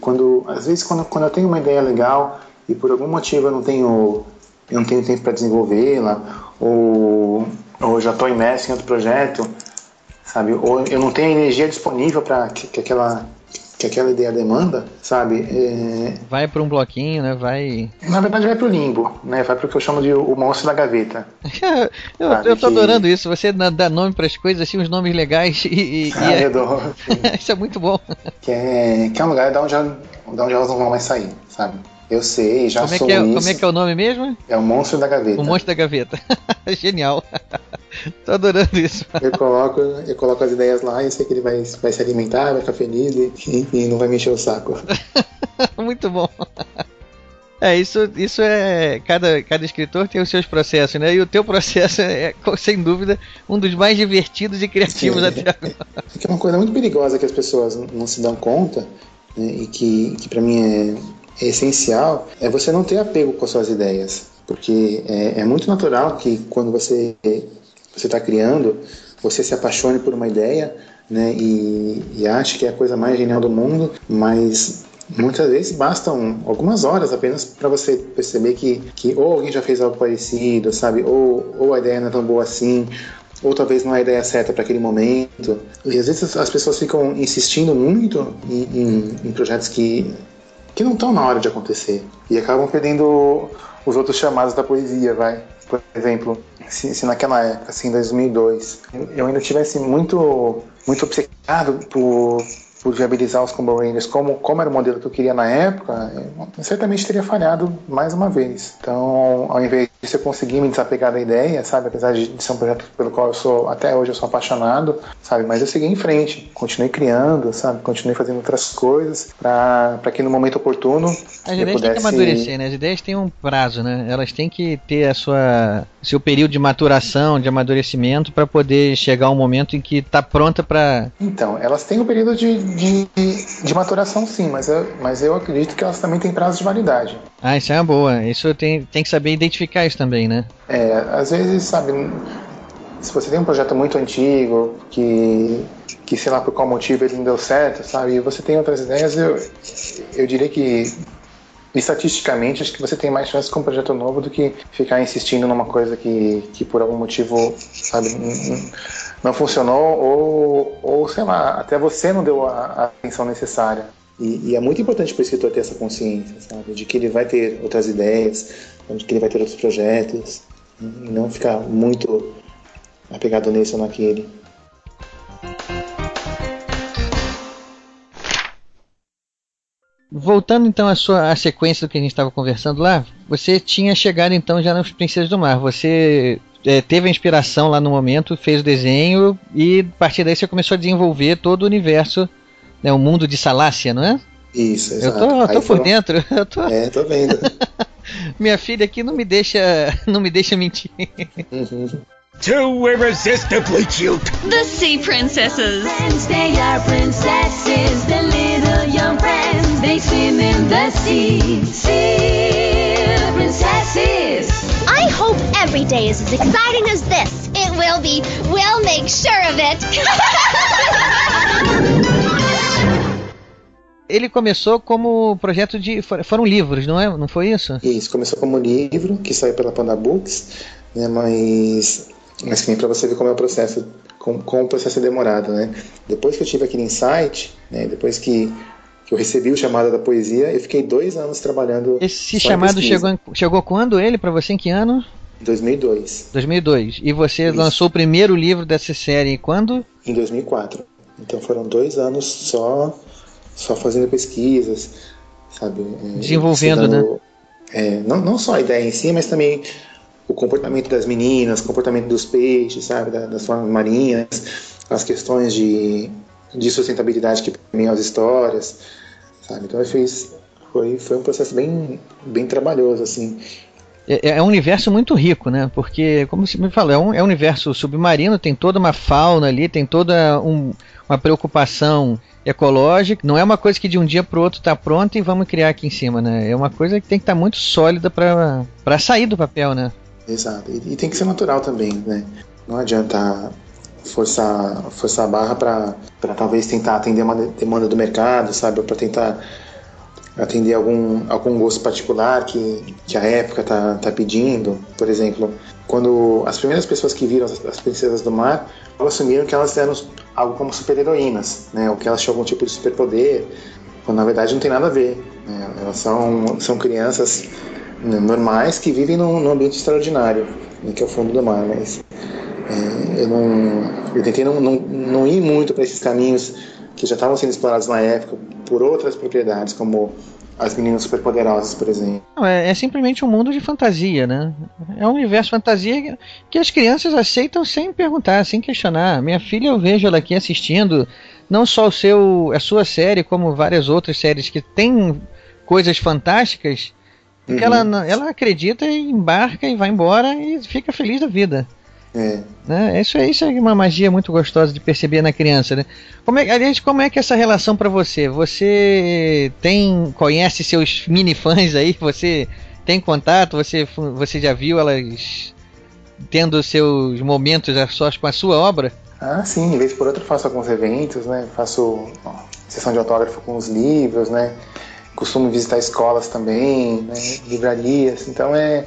Quando, às vezes, quando, quando eu tenho uma ideia legal e por algum motivo eu não tenho, eu não tenho tempo para desenvolvê-la, ou, ou já estou imerso em outro projeto, sabe? Ou eu não tenho a energia disponível para que, que, aquela que aquela ideia demanda, sabe? É... Vai para um bloquinho, né? Vai. Na verdade, vai para o limbo, né? Vai para o que eu chamo de o monstro da gaveta. eu, eu tô que... adorando isso. Você dá nome para as coisas, assim, uns nomes legais e. e ah, é... dou. isso é muito bom. Que é, que é um lugar de onde, de onde elas não vão mais sair, sabe? Eu sei, já como é sou que é, isso. Como é que é o nome mesmo? É o monstro da gaveta. O monstro da gaveta. Genial. Tô adorando isso. Eu coloco, eu coloco as ideias lá e sei que ele vai, vai se alimentar, vai ficar feliz e, e não vai me encher o saco. Muito bom. É, isso, isso é. Cada, cada escritor tem os seus processos, né? E o teu processo é, sem dúvida, um dos mais divertidos e criativos Sim. até agora. É que é uma coisa muito perigosa que as pessoas não se dão conta, né, e que, que para mim é, essencial, é você não ter apego com as suas ideias. Porque é, é muito natural que quando você está criando, você se apaixone por uma ideia né, e, e ache que é a coisa mais genial do mundo, mas muitas vezes bastam algumas horas apenas para você perceber que, que ou alguém já fez algo parecido, sabe? Ou, ou a ideia não é tão boa assim, ou talvez não é a ideia certa para aquele momento. E às vezes as pessoas ficam insistindo muito em, em, em projetos que, que não estão na hora de acontecer e acabam perdendo os outros chamados da poesia, vai. Por exemplo, se, se naquela época, assim, 2002, eu, ainda tivesse muito, muito obcecado por por viabilizar os Combo Rangers como, como era o modelo que eu queria na época, eu certamente teria falhado mais uma vez. Então, ao invés disso, eu consegui me desapegar da ideia, sabe? Apesar de ser um projeto pelo qual eu sou, até hoje, eu sou apaixonado, sabe? Mas eu segui em frente, continuei criando, sabe? Continuei fazendo outras coisas para que no momento oportuno As ideias pudesse... têm que amadurecer, né? As ideias têm um prazo, né? Elas têm que ter a sua seu período de maturação, de amadurecimento para poder chegar um momento em que está pronta para Então, elas têm um período de, de, de, maturação sim, mas eu, mas eu acredito que elas também têm prazo de validade. Ah, isso é uma boa. Isso tem, tem que saber identificar isso também, né? É, às vezes, sabe, se você tem um projeto muito antigo, que, que sei lá por qual motivo ele não deu certo, sabe, e você tem outras ideias, eu, eu diria que estatisticamente, acho que você tem mais chance com um projeto novo do que ficar insistindo numa coisa que, que por algum motivo, sabe, não funcionou ou, ou, sei lá, até você não deu a, a atenção necessária. E, e, é muito importante para o escritor ter essa consciência, sabe, de que ele vai ter outras ideias, de que ele vai ter outros projetos, e não ficar muito apegado nesse ou naquele. Voltando então à sua à sequência do que a gente estava conversando lá, você tinha chegado então já nas Princesas do Mar. Você é, teve a inspiração lá no momento, fez o desenho e a partir daí você começou a desenvolver todo o universo, né, o mundo de Salácia, não é? Isso, exato. Eu tô, eu tô por foram... dentro. Eu tô... É, tô vendo. Minha filha aqui não me deixa, não me deixa mentir. Uhum. Too irresistibly cute. The Sea Princesses. Friends, they are princesses, the little young friends. They swim in the sea. Sea princesses. I hope every day is as exciting as this. It will be. We'll make sure of it. Ele começou como projeto de. Foram livros, não é? Não foi isso? Isso, começou como livro que saiu pela Panda Books, né? Mas mas que nem para você ver como é o processo, como, como o processo é demorado, né? Depois que eu tive aquele insight, né? Depois que, que eu recebi o chamado da poesia, eu fiquei dois anos trabalhando. Esse chamado chegou, chegou quando ele para você? Em que ano? 2002. 2002. E você Isso. lançou o primeiro livro dessa série quando? Em 2004. Então foram dois anos só, só fazendo pesquisas, sabe? é, Desenvolvendo, estudando, né? É, não, não só a ideia em si, mas também o comportamento das meninas, o comportamento dos peixes, sabe, da, das formas marinhas, as questões de, de sustentabilidade que permeiam as histórias, sabe. Então eu fiz, foi, foi um processo bem, bem trabalhoso, assim. É, é um universo muito rico, né? Porque, como você me falou, é um, é um universo submarino, tem toda uma fauna ali, tem toda um, uma preocupação ecológica. Não é uma coisa que de um dia para o outro está pronta e vamos criar aqui em cima, né? É uma coisa que tem que estar tá muito sólida para sair do papel, né? Exato. E, e, tem que ser natural também, né? Não adianta forçar, forçar a barra para talvez tentar atender uma demanda do mercado, sabe? Para tentar atender algum, algum gosto particular que, que a época tá, tá pedindo. Por exemplo, quando as primeiras pessoas que viram as, as princesas do mar assumiram que elas eram algo como super-heroínas, né? Ou que elas tinham algum tipo de superpoder, quando na verdade não tem nada a ver. Né? Elas são, são crianças normais que vivem num, num ambiente extraordinário, né, que é o fundo do mar, mas é, eu não eu tentei não, não, não ir muito para esses caminhos que já estavam sendo explorados na época por outras propriedades como As Meninas Superpoderosas, por exemplo. Não, é, é simplesmente um mundo de fantasia, né? É um universo fantasia que, as crianças aceitam sem perguntar, sem questionar. Minha filha, eu vejo ela aqui assistindo não só o seu, a sua série, como várias outras séries que tem coisas fantásticas, porque Uhum. ela, ela acredita e embarca e vai embora e fica feliz da vida. É. Né? Isso, é- isso é uma magia muito gostosa de perceber na criança, né? Como é, aliás, como é que é essa relação pra você? Você tem conhece seus mini fãs aí? Você tem contato? Você você já viu elas tendo seus momentos a sós com a sua obra? Ah, sim, de vez por outra eu faço alguns eventos, né? Faço ó, sessão de autógrafo com os livros, né? Costumo visitar escolas também, né? livrarias, então é,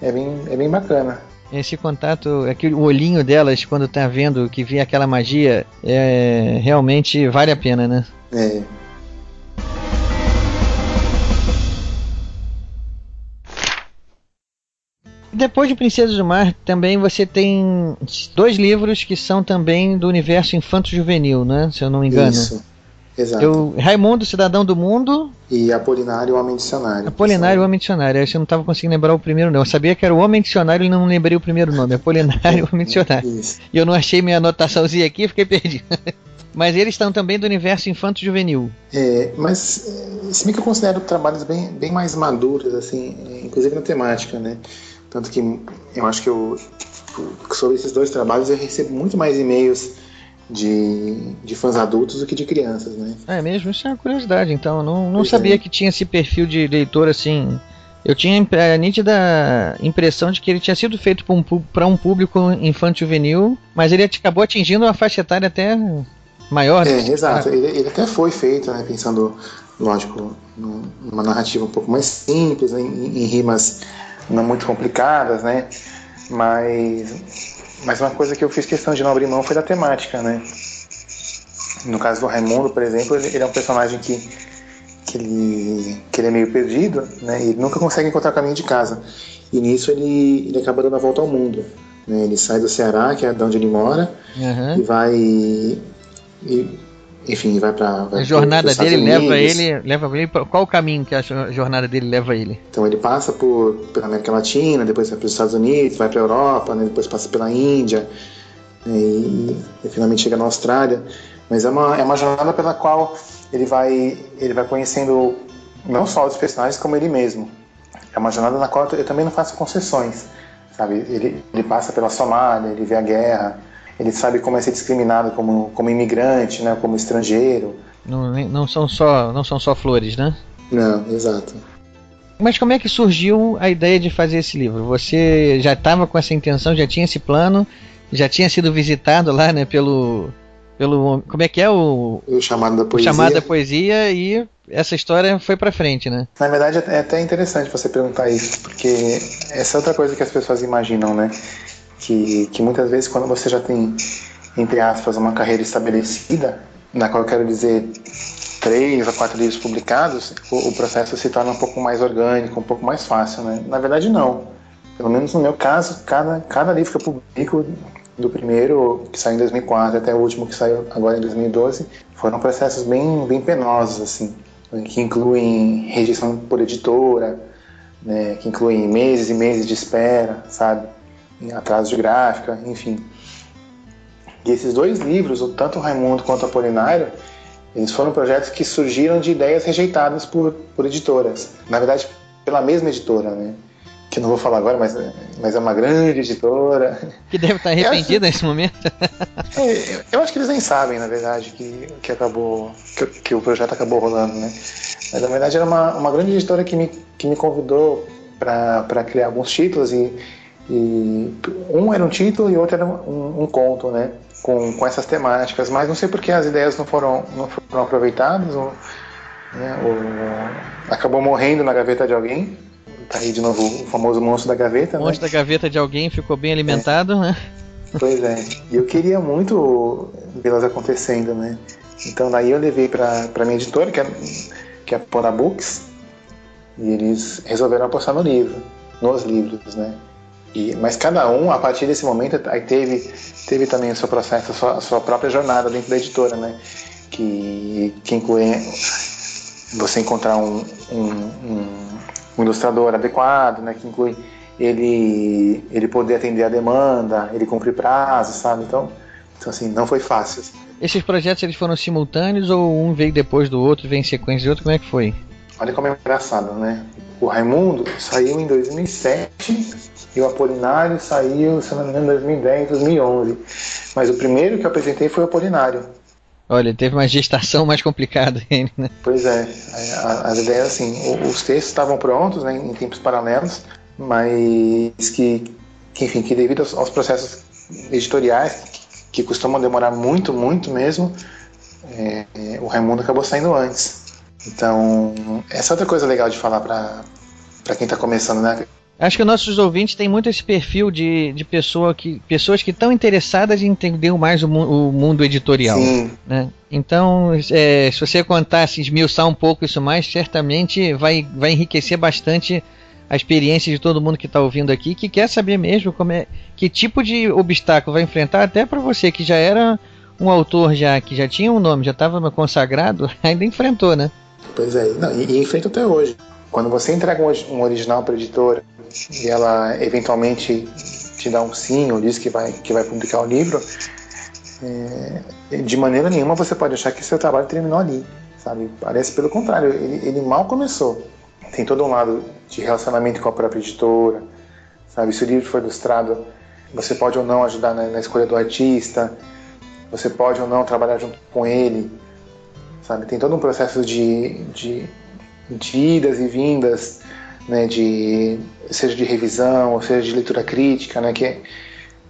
é, bem, é bem bacana. Esse contato, aquele o olhinho delas quando tá vendo que vê aquela magia, é realmente vale a pena, né? É. Depois de Princesa do Mar, também você tem dois livros que são também do universo infanto-juvenil, né? Se eu não me engano. Isso, exato. Eu, Raimundo, Cidadão do Mundo, E Apolinário, o Homem Dicionário. Apolinário, o Homem Dicionário. Você não estava conseguindo lembrar o primeiro nome. Eu sabia que era o Homem Dicionário e não lembrei o primeiro nome. Apolinário, Homem Dicionário. Isso. E eu não achei minha anotaçãozinha aqui, fiquei perdido. Mas eles estão também do universo infanto-juvenil. É, mas é, se bem que eu considero trabalhos bem, bem mais maduros, assim, é, inclusive na temática, né? Tanto que eu acho que eu, que sobre esses dois trabalhos eu recebo muito mais e-mails de, de fãs adultos do que de crianças, né? É mesmo? Isso é uma curiosidade, então. Eu Não, não Pois sabia é. que tinha esse perfil de leitor assim. Eu tinha a a nítida impressão de que ele tinha sido feito para um, um público infanto juvenil, mas ele acabou atingindo uma faixa etária até maior. É, né? exato. Ele, ele até foi feito, né, pensando, lógico, num- numa narrativa um pouco mais simples, né, em, em rimas não muito complicadas, né? Mas, mas uma coisa que eu fiz questão de não abrir mão foi da temática, né? No caso do Raimundo, por exemplo, ele, ele é um personagem que, que, ele, que ele é meio perdido, né? E ele nunca consegue encontrar o caminho de casa. E nisso ele, ele acaba dando a volta ao mundo. Né? Ele sai do Ceará, que é de onde ele mora, Aham. e vai. e- enfim, vai para. A jornada dele leva ele, leva ele pra, qual o caminho que a jo- jornada dele leva ele? Então ele passa por pela América Latina, depois vai para os Estados Unidos, vai para a Europa, né, depois passa pela Índia né, e, e finalmente chega na Austrália. Mas é uma, é uma jornada pela qual ele vai ele vai conhecendo não só os personagens como ele mesmo. É uma jornada na qual eu também não faço concessões, sabe? Ele, ele passa pela Somália, ele vê a guerra, ele sabe como é ser discriminado como, como imigrante, né, como estrangeiro. Não, não são só não são só flores, né? Não, exato. Mas como é que surgiu a ideia de fazer esse livro? Você já estava com essa intenção, já tinha esse plano, já tinha sido visitado lá, né, pelo pelo como é que é o, O chamado da poesia. chamado da poesia e essa história foi pra frente, né? Na verdade, é até interessante você perguntar isso, porque essa é outra coisa que as pessoas imaginam, né? Que, que muitas vezes, quando você já tem, entre aspas, uma carreira estabelecida, na qual eu quero dizer três ou quatro livros publicados, o, o processo se torna um pouco mais orgânico, um pouco mais fácil, né? Na verdade, não. Pelo menos no meu caso, cada, cada livro que eu publico, do primeiro que saiu em 2004 até o último que saiu agora em 2012, foram processos bem, bem penosos, assim, que incluem rejeição por editora, né, que incluem meses e meses de espera, sabe, atraso de gráfica, enfim. E esses dois livros, tanto o Raimundo quanto o Apolinário, eles foram projetos que surgiram de ideias rejeitadas por, por editoras. Na verdade, pela mesma editora, né? Que eu não vou falar agora, mas, mas é uma grande editora. Que deve estar arrependido nesse momento. É, eu acho que eles nem sabem, na verdade, que, que acabou. Que, que o projeto acabou rolando, né? Mas na verdade era uma, uma grande editora que me, que me convidou para criar alguns títulos e, e um era um título e outro era um, um conto, né? Com, com essas temáticas, mas não sei porque as ideias não foram, não foram aproveitadas, ou, né, ou acabou morrendo na gaveta de alguém. Tá aí de novo o famoso monstro da gaveta, O né? monstro da gaveta de alguém ficou bem alimentado, né? Pois é. E eu queria muito vê-las acontecendo, né? Então daí eu levei pra, pra minha editora, que é, que é a Pona Books, e eles resolveram apostar no livro, nos livros, né? E, mas cada um, a partir desse momento, teve, teve também o seu processo, a sua, a sua própria jornada dentro da editora, né? Que, que inclui você encontrar um, um, um, um ilustrador adequado, né, que inclui ele, ele poder atender a demanda, ele cumprir prazo, sabe? Então, então assim, não foi fácil. Esses projetos eles foram simultâneos ou um veio depois do outro, veio em sequência de outro? Como é que foi? Olha como é engraçado, né? O Raimundo saiu em 2007 e o Apolinário saiu, se não me engano, em 2010, 2011. Mas o primeiro que eu apresentei foi o Apolinário. Olha, teve uma gestação mais complicada ainda, né? Pois é, as ideias assim, os textos estavam prontos né, em tempos paralelos, mas que, que enfim, que devido aos, processos editoriais, que, que, costumam demorar muito, muito mesmo, é, é, o Raimundo acabou saindo antes. Então, essa é outra coisa legal de falar para quem está começando, né? Acho que os nossos ouvintes têm muito esse perfil de, de pessoa que, pessoas que estão interessadas em entender mais o, o mundo editorial. Sim. Né? Então, é, se você contar, se esmiuçar um pouco isso mais, certamente vai, vai enriquecer bastante a experiência de todo mundo que está ouvindo aqui, que quer saber mesmo como é, que tipo de obstáculo vai enfrentar, até para você que já era um autor já que já tinha um nome, já estava consagrado, ainda enfrentou, né? Pois é, não, e, e enfrenta até hoje. Quando você entrega um, um original para editora e ela eventualmente te dá um sim ou diz que vai, que vai publicar o livro, é, de maneira nenhuma você pode achar que seu trabalho terminou ali, sabe? Parece pelo contrário, ele, ele mal começou. Tem todo um lado de relacionamento com a própria editora, sabe? Se o livro for ilustrado, você pode ou não ajudar na, na escolha do artista, você pode ou não trabalhar junto com ele, sabe? Tem todo um processo de, de, de idas e vindas, né? De seja de revisão, ou seja de leitura crítica, né? Que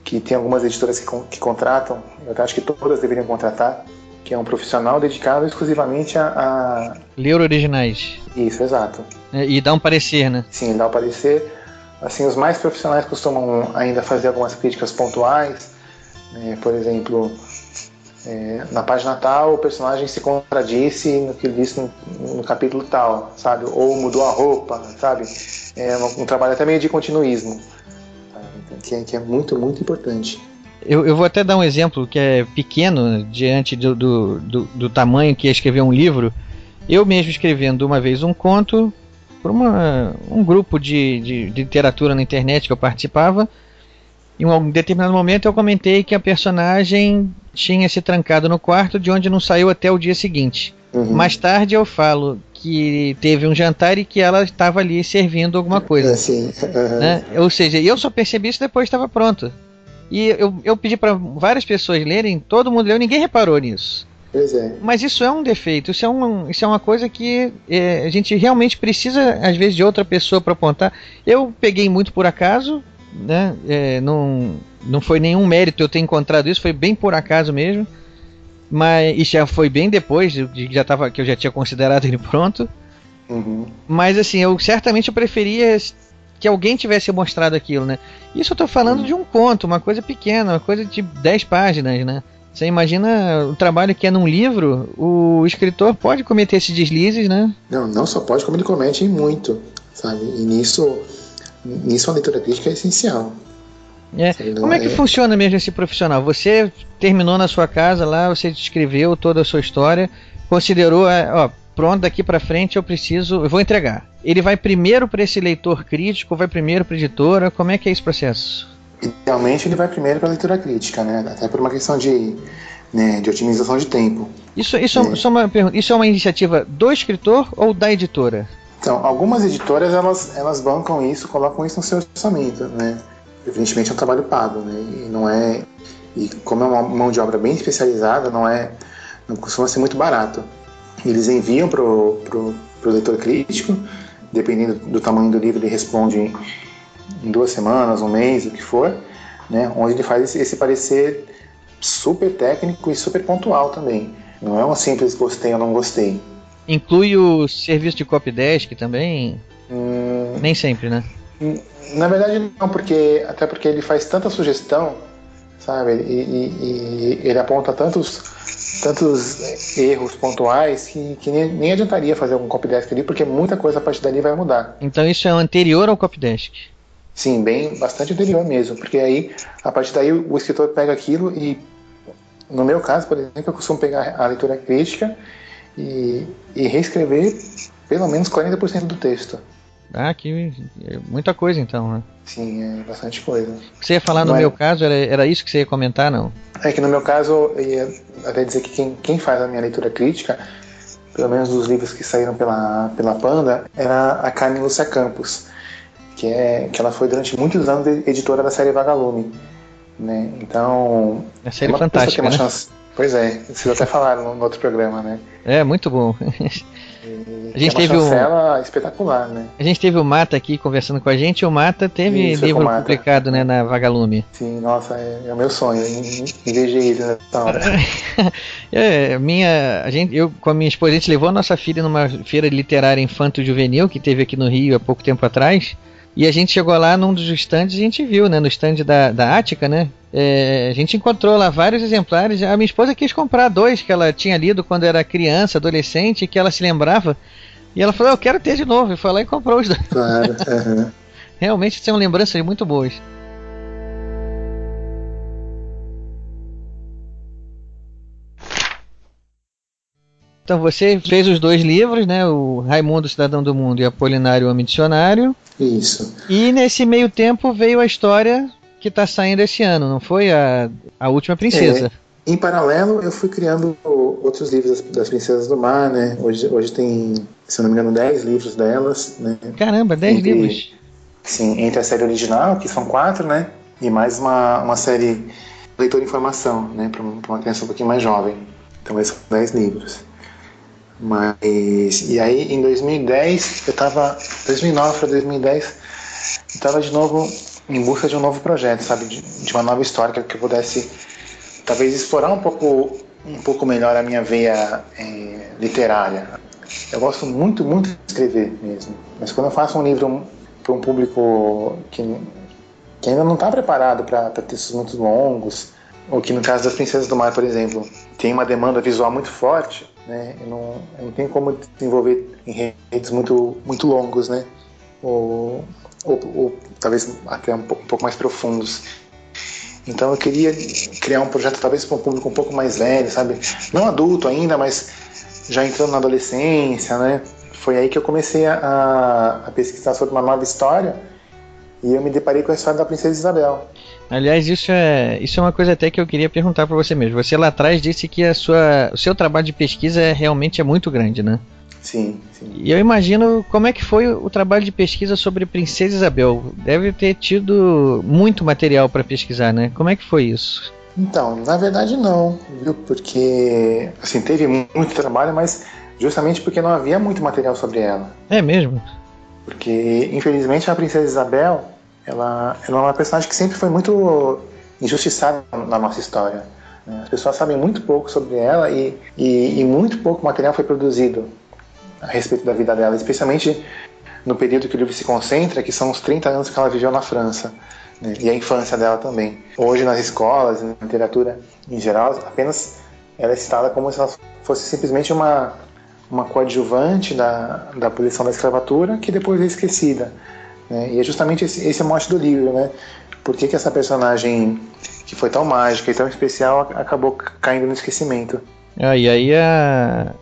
que tem algumas editoras que, que contratam, eu acho que todas deveriam contratar, que é um profissional dedicado exclusivamente a, a... ler originais. Isso, exato. E dar um parecer, né? Sim, dar um parecer. Assim, os mais profissionais costumam ainda fazer algumas críticas pontuais, né? por exemplo, é, na página tal o personagem se contradisse no que ele disse no, no capítulo tal, sabe? Ou mudou a roupa, sabe? É um, um trabalho até meio de continuismo, que é, que é muito, muito importante. Eu, eu, vou até dar um exemplo que é pequeno diante do, do, do, do, tamanho que é escrever um livro. Eu mesmo escrevendo uma vez um conto para um grupo de, de, de, literatura na internet que eu participava. Em um determinado momento eu comentei que a personagem tinha se trancado no quarto de onde não saiu até o dia seguinte. Uhum. Mais tarde eu falo que teve um jantar e que ela estava ali servindo alguma coisa. Assim, uhum. né? Ou seja, eu só percebi isso depois estava pronto. E eu, eu pedi para várias pessoas lerem, todo mundo leu, ninguém reparou nisso. É. Mas isso é um defeito, isso é, um, isso é uma coisa que é, a gente realmente precisa, às vezes, de outra pessoa para apontar. Eu peguei muito por acaso, né? É, não, não foi nenhum mérito eu ter encontrado isso, foi bem por acaso mesmo. Mas isso já foi bem depois de, de já tava, que eu já tinha considerado ele pronto. Uhum. Mas assim, eu certamente eu preferia que alguém tivesse mostrado aquilo, né? Isso eu tô falando uhum. de um conto, uma coisa pequena, uma coisa de 10 páginas, né? Você imagina o trabalho que é num livro, o escritor pode cometer esses deslizes, né? Não, não só pode, como ele comete muito, sabe? E nisso, nisso a leitura crítica é essencial. É. Como é que é... funciona mesmo esse profissional? Você terminou na sua casa lá, você descreveu toda a sua história, considerou, é, ó, pronto, daqui para frente eu preciso, eu vou entregar. Ele vai primeiro para esse leitor crítico, vai primeiro para editora, como é que é esse processo? Idealmente ele vai primeiro para a leitura crítica, né? Até por uma questão de, né, de otimização de tempo. Isso, isso, é. Só uma pergunta, isso é uma iniciativa do escritor ou da editora? Então, algumas editoras elas, elas bancam isso, colocam isso no seu orçamento, né? Evidentemente é um trabalho pago, né? E não é e como é uma mão de obra bem especializada, não é não costuma ser muito barato. Eles enviam pro, pro, pro leitor crítico, dependendo do tamanho do livro, ele responde em, em duas semanas, um mês, o que for, né? Onde ele faz esse, esse parecer super técnico e super pontual também. Não é um simples gostei ou não gostei. Inclui o serviço de copydesk também? Hum, Nem sempre, né? Na verdade não, porque até porque ele faz tanta sugestão, sabe? E, e, e ele aponta tantos tantos erros pontuais que, que nem, nem, adiantaria fazer um copydesk ali, porque muita coisa a partir dali vai mudar. Então isso é anterior ao copydesk? Sim, bem, bastante anterior mesmo, porque aí, a partir daí, o escritor pega aquilo e, no meu caso, por exemplo, eu costumo pegar a leitura crítica e, e reescrever pelo menos 40% do texto. Ah, que é muita coisa então, né? Sim, é bastante coisa. Você ia falar no Não é- meu caso, era, era isso que você ia comentar, não? É que no meu caso, eu ia até dizer que quem, quem faz a minha leitura crítica, pelo menos dos livros que saíram pela, pela Panda, era a Carmen Lúcia Campos, que, é, que ela foi durante muitos anos editora da série Vagalume. Né? Então. É série uma pessoa que fantástica, tem uma né? chance- Pois é, vocês até falaram no outro programa, né? É, muito bom. E A gente é uma teve um- espetacular, né? A gente teve o Mata aqui conversando com a gente, e o Mata teve Isso, com livro publicado né, na Vagalume. Sim, nossa, é, é o meu sonho, ver ele nessa hora. É, minha, a gente, eu com a minha esposa, a gente levou a nossa filha numa feira literária infanto-juvenil que teve aqui no Rio há pouco tempo atrás. E a gente chegou lá num dos estandes e a gente viu, né, no stand da, da Ática, né, é, a gente encontrou lá vários exemplares. A minha esposa quis comprar dois que ela tinha lido quando era criança, adolescente, que ela se lembrava. E ela falou, eu quero ter de novo. E foi lá e comprou os dois. Claro. Realmente são lembranças muito boas. Então você fez os dois livros, né? O Raimundo Cidadão do Mundo e Apolinário Homem Dicionário. Isso. E nesse meio tempo veio a história que está saindo esse ano, não foi? A, a Última Princesa. É, em paralelo, eu fui criando outros livros das, Princesas do Mar, né? Hoje, hoje tem, se eu não me engano, 10 livros delas, né? Caramba, 10 Entre- livros. Sim, entre a série original, que são quatro, né? E mais uma, uma série Leitor Informação, né? Para uma criança um pouquinho mais jovem. Então, esses são 10 livros. Mas. E aí, em 2010, eu tava. 2009 para 2010, eu tava de novo em busca de um novo projeto, sabe? De, de uma nova história que, eu pudesse, talvez, explorar um pouco, um pouco melhor a minha veia eh, literária. Eu gosto muito, muito de escrever mesmo. Mas quando eu faço um livro para um público que, que ainda não está preparado para textos muito longos, ou que no caso das Princesas do Mar, por exemplo, tem uma demanda visual muito forte, né? Não, não tenho como desenvolver enredos muito, muito longos, né? Ou, ou, ou talvez até um pouco, um pouco mais profundos. Então eu queria criar um projeto talvez para um público um pouco mais velho, sabe? Não adulto ainda, mas já entrando na adolescência, né? Foi aí que eu comecei a, a pesquisar sobre uma nova história e eu me deparei com a história da Princesa Isabel. Aliás, isso é, isso é uma coisa até que eu queria perguntar para você mesmo. Você lá atrás disse que a sua, o seu trabalho de pesquisa é, realmente é muito grande, né? Sim, sim. E eu imagino como é que foi o trabalho de pesquisa sobre Princesa Isabel. Deve ter tido muito material para pesquisar, né? Como é que foi isso? Então, na verdade não, viu? Porque assim, teve muito trabalho, mas justamente porque não havia muito material sobre ela. É mesmo? Porque, infelizmente, a Princesa Isabel, ela, ela é uma personagem que sempre foi muito injustiçada na nossa história. né? As pessoas sabem muito pouco sobre ela e, e, e muito pouco material foi produzido a respeito da vida dela, especialmente no período que o livro se concentra, que são os 30 anos que ela viveu na França. né? E a infância dela também. Hoje, nas escolas, na literatura em geral, apenas ela é citada como se ela fosse simplesmente uma, uma coadjuvante da, da abolição da escravatura que depois é esquecida. Né? E é justamente esse, esse é o mote do livro, né? Por que, que essa personagem que foi tão mágica e tão especial acabou caindo no esquecimento? Ah, e aí a,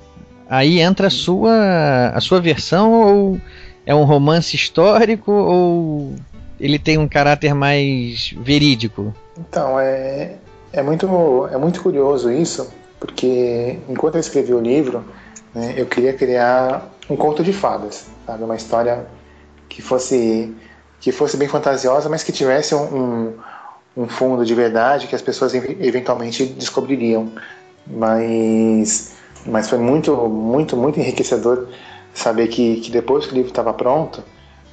aí entra a sua a sua versão ou é um romance histórico ou ele tem um caráter mais verídico? Então, é, é, muito, é muito curioso isso, porque enquanto eu escrevi o livro, né, eu queria criar um conto de fadas, sabe? Uma história que fosse, que fosse bem fantasiosa, mas que tivesse um, um, um fundo de verdade que as pessoas ev- eventualmente descobririam. Mas, mas foi muito, muito, muito enriquecedor saber que, que depois que o livro estava pronto,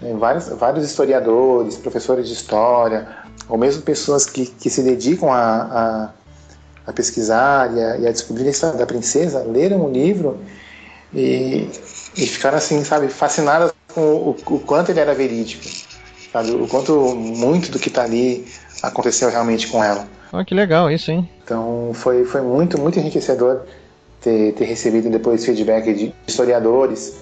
né, vários, vários historiadores, professores de história, ou mesmo pessoas que, que se dedicam a, a, a pesquisar e a, e a descobrir a história da princesa, leram o livro e, e ficaram assim, sabe, fascinadas com o, o quanto ele era verídico, sabe, o quanto muito do que está ali aconteceu realmente com ela. Oh, que legal isso, hein? Então foi, foi muito, muito enriquecedor ter, ter recebido depois feedback de historiadores,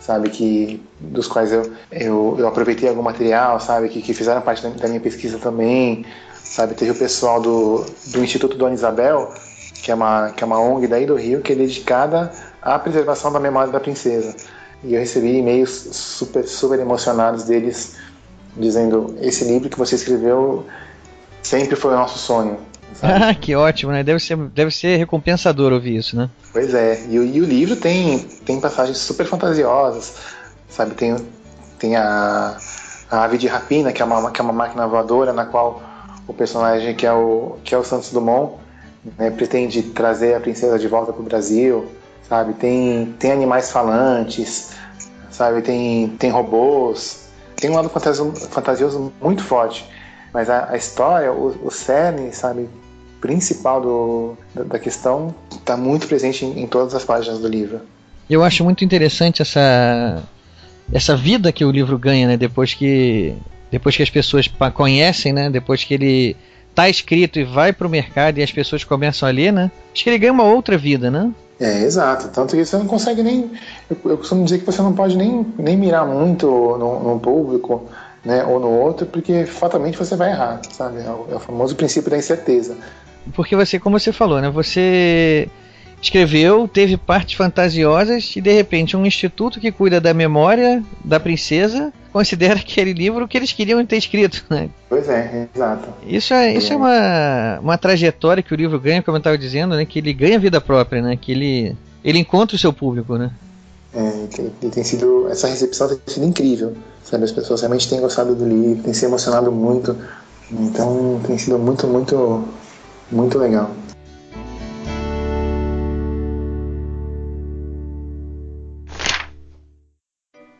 sabe, que, dos quais eu, eu, eu aproveitei algum material, sabe, que, que fizeram parte da, da minha pesquisa também, sabe, teve o pessoal do, do Instituto Dona Isabel, que é uma, que é uma ONG daí do Rio, que é dedicada à preservação da memória da princesa. E eu recebi e-mails super, super emocionados deles, dizendo: Esse livro que você escreveu sempre foi o nosso sonho. Ah, que ótimo, né? Deve ser, deve ser recompensador ouvir isso, né? Pois é, e, o- e o livro tem, tem passagens super fantasiosas, sabe? Tem, tem a, a ave de rapina, que é, uma, que é uma máquina voadora, na qual o personagem que é o, que é o Santos Dumont né, pretende trazer a princesa de volta para o Brasil, sabe? Tem, tem animais falantes, sabe? Tem, tem robôs, tem um lado fantasio- fantasioso muito forte, mas a, a história, o, o cerne, sabe? principal do, da, da questão está muito presente em, em todas as páginas do livro. Eu acho muito interessante essa essa vida que o livro ganha, né? Depois que depois que as pessoas conhecem, né? Depois que ele tá escrito e vai pro mercado e as pessoas começam a ler, né? Acho que ele ganha uma outra vida, né? É, exato. Tanto que você não consegue nem. Eu, eu costumo dizer que você não pode nem, nem mirar muito no, no público né, ou no outro, porque fatalmente você vai errar, sabe? É o, é o famoso princípio da incerteza. Porque você, como você falou, né? Você escreveu, teve partes fantasiosas e de repente um instituto que cuida da memória da princesa considera aquele livro o que eles queriam ter escrito, né? Pois é, exato. Isso é, isso é uma, uma trajetória que o livro ganha, como eu estava dizendo, né? Que ele ganha vida própria, né? Que ele, ele encontra o seu público, né? É, tem sido, essa recepção tem sido incrível, sabe? As pessoas realmente têm gostado do livro, têm se emocionado muito. Então tem sido muito, muito, muito legal.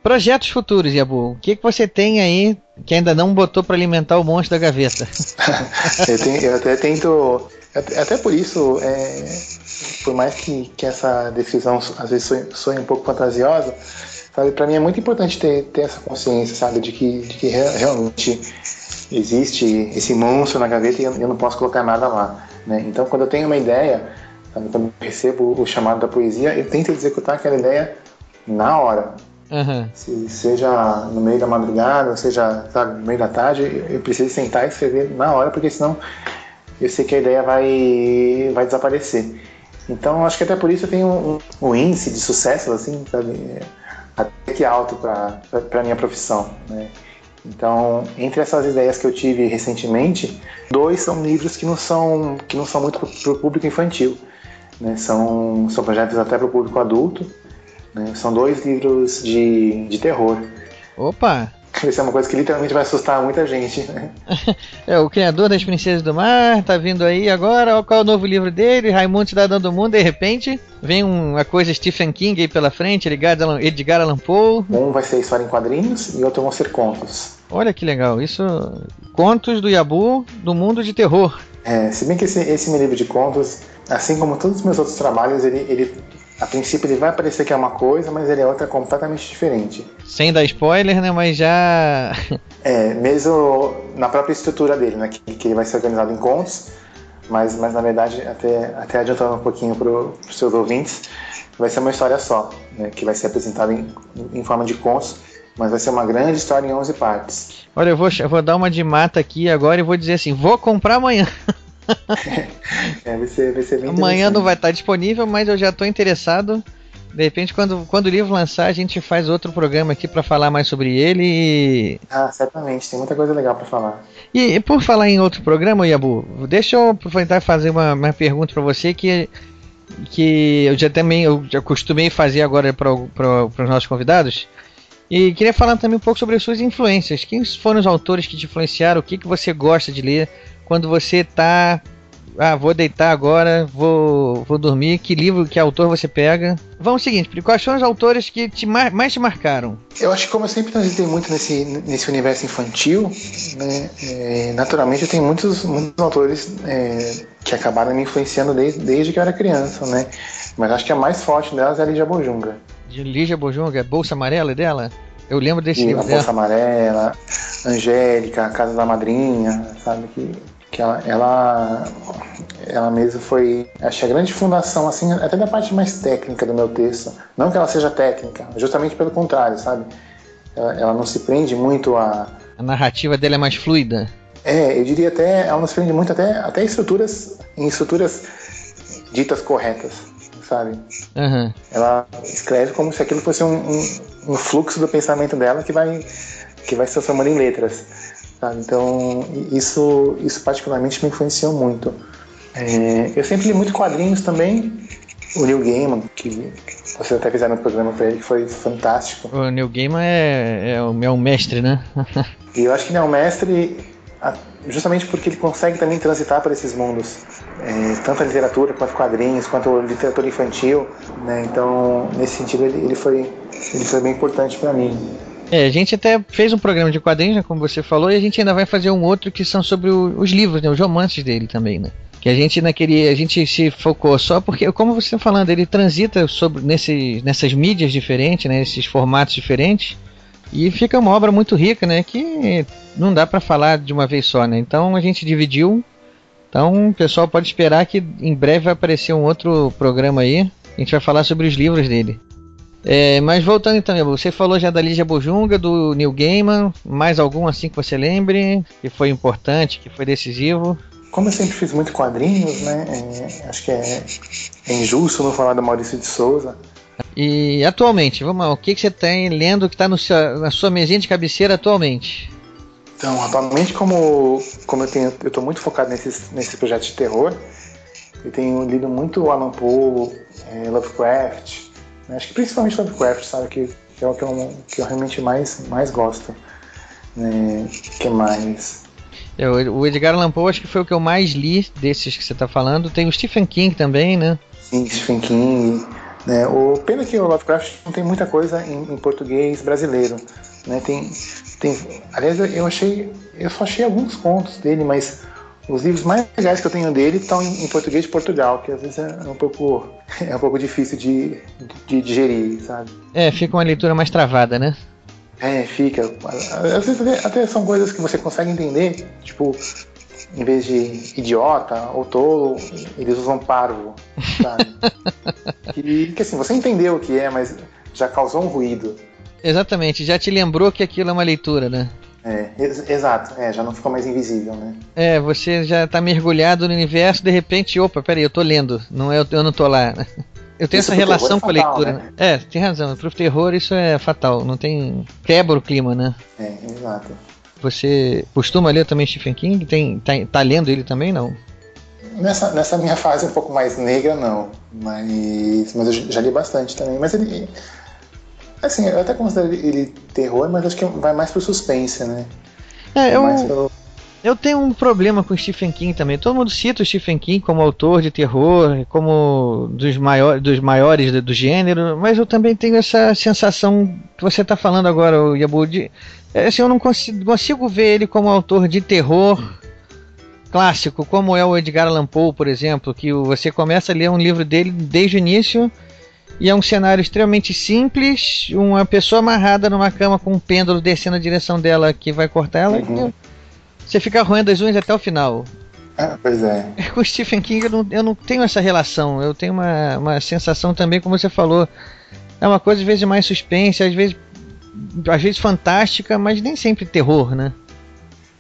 Projetos futuros, Yabu. O que, que você tem aí que ainda não botou para alimentar o monstro da gaveta? eu, tenho- eu até tento. Até por isso, é, por mais que, que essa descrição às vezes soe um pouco fantasiosa, sabe, para mim é muito importante ter, ter essa consciência, sabe, de que, de que re- realmente existe esse monstro na gaveta e eu, eu não posso colocar nada lá. Né? Então, quando eu tenho uma ideia, sabe, quando eu recebo o chamado da poesia, eu tento executar aquela ideia na hora. Aham. Se seja no meio da madrugada, seja sabe, no meio da tarde, eu preciso sentar e escrever na hora, porque senão eu sei que a ideia vai, vai desaparecer. Então, acho que até por isso eu tenho um, um índice de sucesso, assim, sabe, até que alto para a minha profissão, né? Então, entre essas ideias que eu tive recentemente, dois são livros que não são, que não são muito para o público infantil. Né? São, são projetos até para o público adulto. Né? São dois livros de, de terror. Opa! Isso é uma coisa que literalmente vai assustar muita gente. Né? É, o criador das Princesas do Mar tá vindo aí agora. Qual é o novo livro dele? Raimundo Cidadão do Mundo. De repente, vem um, uma coisa Stephen King aí pela frente, Edgar Allan, Edgar Allan Poe. Um vai ser história em quadrinhos e outro vão ser contos. Olha que legal. Isso. Contos do Yabu do mundo de terror. É, se bem que esse, esse meu livro de contos, assim como todos os meus outros trabalhos, ele, ele a princípio ele vai parecer que é uma coisa, mas ele é outra completamente diferente. Sem dar spoiler, né? Mas já. É, mesmo na própria estrutura dele, né? Que, que ele vai ser organizado em contos, mas, mas na verdade, até, até adiantando um pouquinho para os seus ouvintes, vai ser uma história só, né? Que vai ser apresentada em, em forma de contos, mas vai ser uma grande história em 11 partes. Olha, eu vou, eu vou dar uma de mata aqui agora e vou dizer assim: vou comprar amanhã. É, vai ser, vai ser bem Amanhã não vai estar disponível, mas eu já estou interessado. De repente, quando, quando o livro lançar, a gente faz outro programa aqui para falar mais sobre ele. E, Ah, certamente, tem muita coisa legal para falar. e, e por falar em outro programa, Yabu, deixa eu aproveitar e fazer uma, uma pergunta para você que, que eu já também eu já costumei fazer agora para os nossos convidados. E queria falar também um pouco sobre as suas influências. Quem foram os autores que te influenciaram? O que, que você gosta de ler quando você tá. Ah, vou deitar agora, vou, vou dormir. Que livro, que autor você pega? Vamos ao seguinte, quais são os autores que te mar- mais te marcaram? Eu acho que como eu sempre transitei muito nesse, nesse universo infantil, né, é, naturalmente eu tenho muitos, muitos autores é, que acabaram me influenciando desde, desde que eu era criança, né? Mas acho que a mais forte delas é a Lígia Bojunga. De Lígia Bojunga, Bolsa Amarela dela? Eu lembro desse E livro a Bolsa dela. Amarela, Angélica, a Casa da Madrinha, sabe? Que, que ela, ela, ela mesmo foi, acho a grande fundação, assim, até da parte mais técnica do meu texto. Não que ela seja técnica, justamente pelo contrário, sabe? Ela, ela não se prende muito a, A narrativa dela é mais fluida. é, eu diria até, ela nos prende muito até, até estruturas, em estruturas ditas corretas, sabe? Aham. Ela escreve como se aquilo fosse um, um- um fluxo do pensamento dela que vai, que vai se transformando em letras, sabe? Então, isso, isso particularmente me influenciou muito. É, eu sempre li muito quadrinhos também. O Neil Gaiman, que vocês até fizeram um programa pra ele, que foi fantástico. O Neil Gaiman é, é, o- é um mestre, né? E eu acho que ele é um mestre justamente porque ele consegue também transitar por esses mundos. É, tanto a literatura, quanto quadrinhos, quanto a literatura infantil. Né? Então, nesse sentido, ele, ele, foi, ele foi bem importante para mim. É, a gente até fez um programa de quadrinhos, né, como você falou, e a gente ainda vai fazer um outro que são sobre o- os livros, né, os romances dele também, né? Que a gente naquele, a gente se focou só porque, como você está falando, ele transita sobre nesse, nessas mídias diferentes, né, esses formatos diferentes, e fica uma obra muito rica, né, que não dá para falar de uma vez só, né? Então a gente dividiu. Então o pessoal pode esperar que em breve vai aparecer um outro programa aí. A gente vai falar sobre os livros dele. É, mas voltando então, você falou já da Lígia Bojunga, do Neil Gaiman, mais algum assim que você lembre, que foi importante, que foi decisivo? Como eu sempre fiz muito quadrinhos, né? é, acho que é, é injusto não falar do Maurício de Souza. E atualmente, vamos lá, o que, que você tem lendo que está na sua mesinha de cabeceira atualmente? Então, atualmente, como, como eu tenho, eu tô muito focado nesses, nesses projetos de terror, eu tenho lido muito Alan Poe, é, Lovecraft, né, acho que principalmente Lovecraft, sabe, que, que é o que eu, que eu realmente mais, mais gosto. Né, que mais? É, o Edgar Allan Poe acho que foi o que eu mais li desses que você está falando. Tem o Stephen King também, né? Sim, Stephen King. Né? O pena que o Lovecraft não tem muita coisa em, em português brasileiro. Né? Tem, tem, aliás, eu achei, eu só achei alguns contos dele, mas os livros mais legais que eu tenho dele estão em, em português de Portugal, que às vezes é um pouco, é um pouco difícil de, de digerir, sabe? É, fica uma leitura mais travada, né? É, fica. Às vezes até, até são coisas que você consegue entender, tipo, em vez de idiota ou tolo, eles usam parvo, sabe? que assim, você entendeu o que é, mas já causou um ruído. Exatamente, já te lembrou que aquilo é uma leitura, né? É, ex exato, é, já não ficou mais invisível, né? É, você já tá mergulhado no universo, de repente, opa, peraí, eu tô lendo, não é, eu não tô lá. Eu tenho Isso essa pro relação com a é leitura. né? É, tem razão. Pro terror isso é fatal. Não tem. Quebra o clima, né? É, exato. Você costuma ler também Stephen King? Tem, tá, tá lendo ele também, não? Nessa, nessa minha fase um pouco mais negra, não. Mas, mas eu já li bastante também. Mas ele. Assim, eu até considero ele terror, mas acho que vai mais pro suspense, né? É, eu, mais pelo- eu tenho um problema com Stephen King também. Todo mundo cita o Stephen King como autor de terror, como dos, maior, dos maiores do, do gênero, mas eu também tenho essa sensação que você está falando agora, o Yabu, de, é, assim, eu não consigo, consigo ver ele como autor de terror clássico, como é o Edgar Allan Poe, por exemplo, que você começa a ler um livro dele desde o início e é um cenário extremamente simples, uma pessoa amarrada numa cama com um pêndulo descendo a direção dela que vai cortar ela. Uhum. Você fica roendo as unhas até o final. Ah, pois é. Com o Stephen King eu não, eu não tenho essa relação. Eu tenho uma, uma sensação também, como você falou. É uma coisa às vezes mais suspense, às vezes, às vezes fantástica, mas nem sempre terror, né?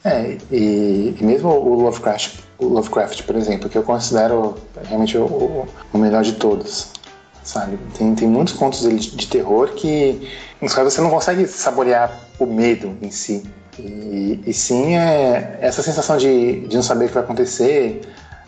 É, e, e mesmo o Lovecraft, o Lovecraft, por exemplo, que eu considero realmente o- o melhor de todos, sabe? Tem, tem muitos contos de, de terror que, nos quais você não consegue saborear o medo em si. E, e sim é essa sensação de, de não saber o que vai acontecer,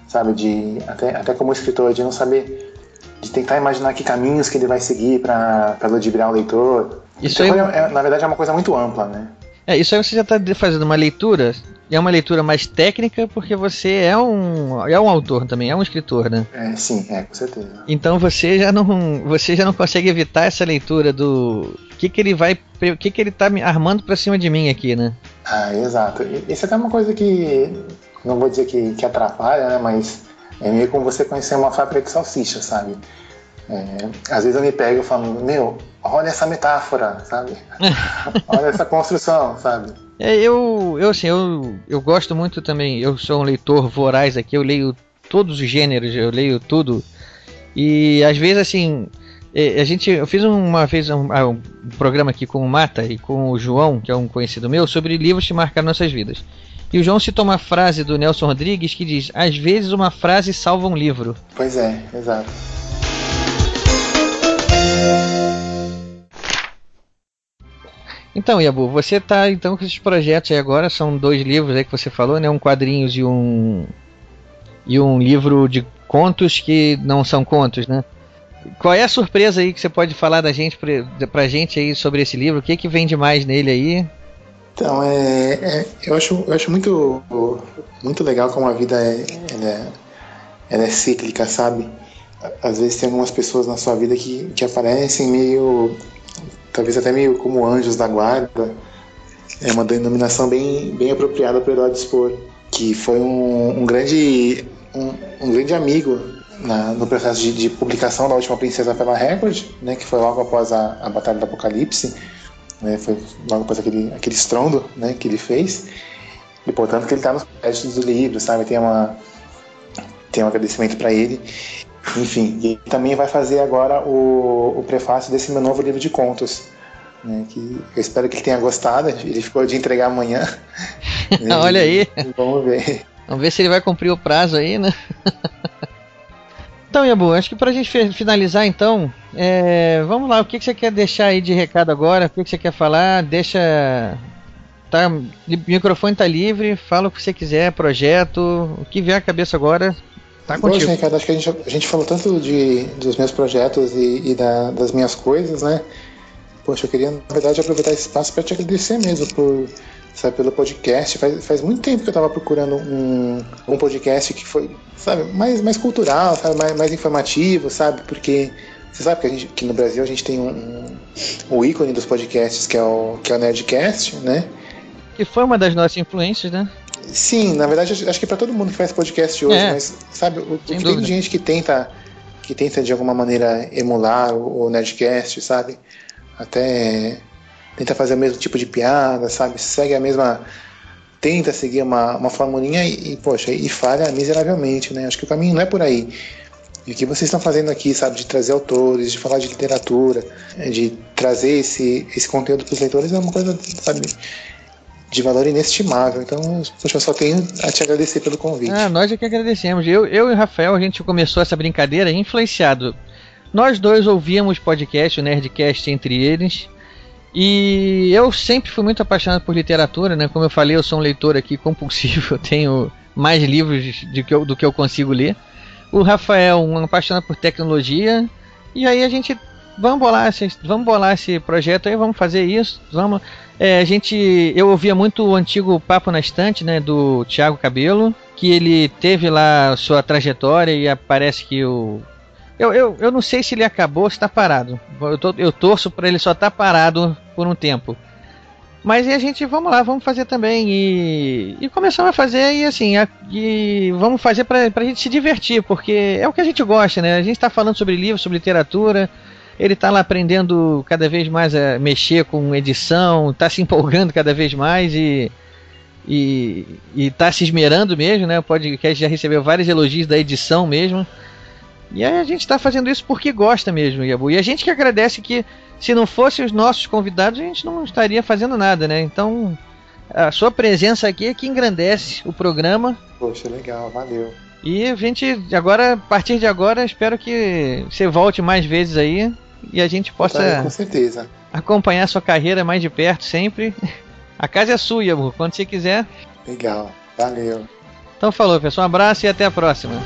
sabe? De, até, até como escritor, de não saber, de tentar imaginar que caminhos que ele vai seguir para ludibriar o leitor. Isso aí- é- é- na verdade, é uma coisa muito ampla, né? É, isso aí você já está fazendo uma leitura, e é uma leitura mais técnica porque você é um, é um autor também, é um escritor, né? É, sim, é, com certeza. Então você já não, você já não consegue evitar essa leitura do que que ele vai, o que que ele tá me armando pra cima de mim aqui, né? Ah, exato. Isso até é uma coisa que não vou dizer que, que atrapalha, né? Mas é meio como você conhecer uma fábrica de salsicha, sabe? É, às vezes eu me pego falando, meu, olha essa metáfora, sabe? olha essa construção, sabe? É, eu, eu assim, eu, eu gosto muito também, eu sou um leitor voraz aqui, eu leio todos os gêneros, eu leio tudo. E às vezes assim, é, a gente, eu fiz uma vez um, ah, um programa aqui com o Mata e com o João, que é um conhecido meu, sobre livros que marcaram nossas vidas. E o João citou uma frase do Nelson Rodrigues que diz: Às vezes uma frase salva um livro. Pois é, exato. Então, Yabu, você tá então com esses projetos aí agora, são dois livros aí que você falou, né? Um quadrinhos e um e um livro de contos que não são contos, né? Qual é a surpresa aí que você pode falar da gente pra gente aí sobre esse livro? O que que vem de mais nele aí? Então, é, é, eu, acho, eu acho muito, muito legal como a vida é, ela é, ela é cíclica, sabe? Às vezes tem algumas pessoas na sua vida que, que aparecem meio, talvez até meio como anjos da guarda. É uma denominação bem, bem apropriada para o Herói Dispor, que foi um, um grande, um, um grande amigo na, no processo de, de, publicação da Última Princesa pela Record, né, que foi logo após a, a Batalha do Apocalipse né, foi logo após aquele, aquele estrondo né, que ele fez. E portanto que ele está nos créditos do livro, sabe? Tem, uma, tem um agradecimento para ele. Enfim, e ele também vai fazer agora o, o prefácio desse meu novo livro de contos. Né, que eu espero que ele tenha gostado. Ele ficou de entregar amanhã. Olha aí. Vamos ver. Vamos ver se ele vai cumprir o prazo aí, né? Então, Yabu, acho que pra gente finalizar então, é, vamos lá, o que, que você quer deixar aí de recado agora? O que, que você quer falar? Deixa. Tá, o microfone tá livre, fala o que você quiser, projeto, o que vier à cabeça agora, tá contigo. Poxa, Ricardo, acho que a gente, a gente falou tanto de, dos meus projetos e, e da, das minhas coisas, né? Poxa, eu queria, na verdade, aproveitar esse espaço para te agradecer mesmo por, sabe, pelo podcast. Faz, faz muito tempo que eu estava procurando um, um podcast que foi, sabe, mais, mais cultural, sabe, mais, mais informativo, sabe? Porque você sabe que, a gente, que no Brasil a gente tem um, um, um ícone dos podcasts que é o, que é o Nerdcast, né? Que foi uma das nossas influências, né? Sim, na verdade acho que para todo mundo que faz podcast hoje, é. mas sabe, o, o que tem gente que tenta que tenta de alguma maneira emular o, o Nerdcast, sabe? Até tenta fazer o mesmo tipo de piada, sabe? Segue a mesma. Tenta seguir uma, uma formulinha e, e, poxa, e falha miseravelmente, né? Acho que o caminho não é por aí. E o que vocês estão fazendo aqui, sabe, de trazer autores, de falar de literatura, é, de trazer esse, esse conteúdo para os leitores é uma coisa, sabe, de valor inestimável. Então, poxa, só tenho a te agradecer pelo convite. Ah, nós é que agradecemos. Eu, eu e o Rafael, a gente começou essa brincadeira influenciado. Nós dois ouvíamos podcast, o Nerdcast entre eles. E eu sempre fui muito apaixonado por literatura, né? Como eu falei, eu sou um leitor aqui compulsivo, eu tenho mais livros que eu, do que eu consigo ler. O Rafael, um apaixonado por tecnologia. E aí a gente vamos bolar esse, vamos bolar esse projeto aí, vamos fazer isso, vamos. É, a gente, eu ouvia muito o antigo Papo na Estante, né, do Tiago Cabelo, que ele teve lá sua trajetória e parece que o eu, eu, eu não sei se ele acabou ou se está parado. Eu, tô, eu torço para ele só estar tá parado por um tempo. Mas e a gente, vamos lá, vamos fazer também. E, e começamos a fazer e assim, a, e vamos fazer para a gente se divertir, porque é o que a gente gosta, né? A gente está falando sobre livros, sobre literatura. Ele está lá aprendendo cada vez mais a mexer com edição, está se empolgando cada vez mais e e está se esmerando mesmo, né? O podcast já recebeu vários elogios da edição mesmo. E a gente está fazendo isso porque gosta mesmo, Yabu. E a gente que agradece que se não fossem os nossos convidados, a gente não estaria fazendo nada, né? Então, a sua presença aqui é que engrandece o programa. Poxa, legal, valeu. E a gente, agora, a partir de agora, espero que você volte mais vezes aí e a gente possa tá, com certeza. acompanhar a sua carreira mais de perto sempre. A casa é sua, Yabu, quando você quiser. Legal, valeu. Então falou, pessoal. Um abraço e até a próxima.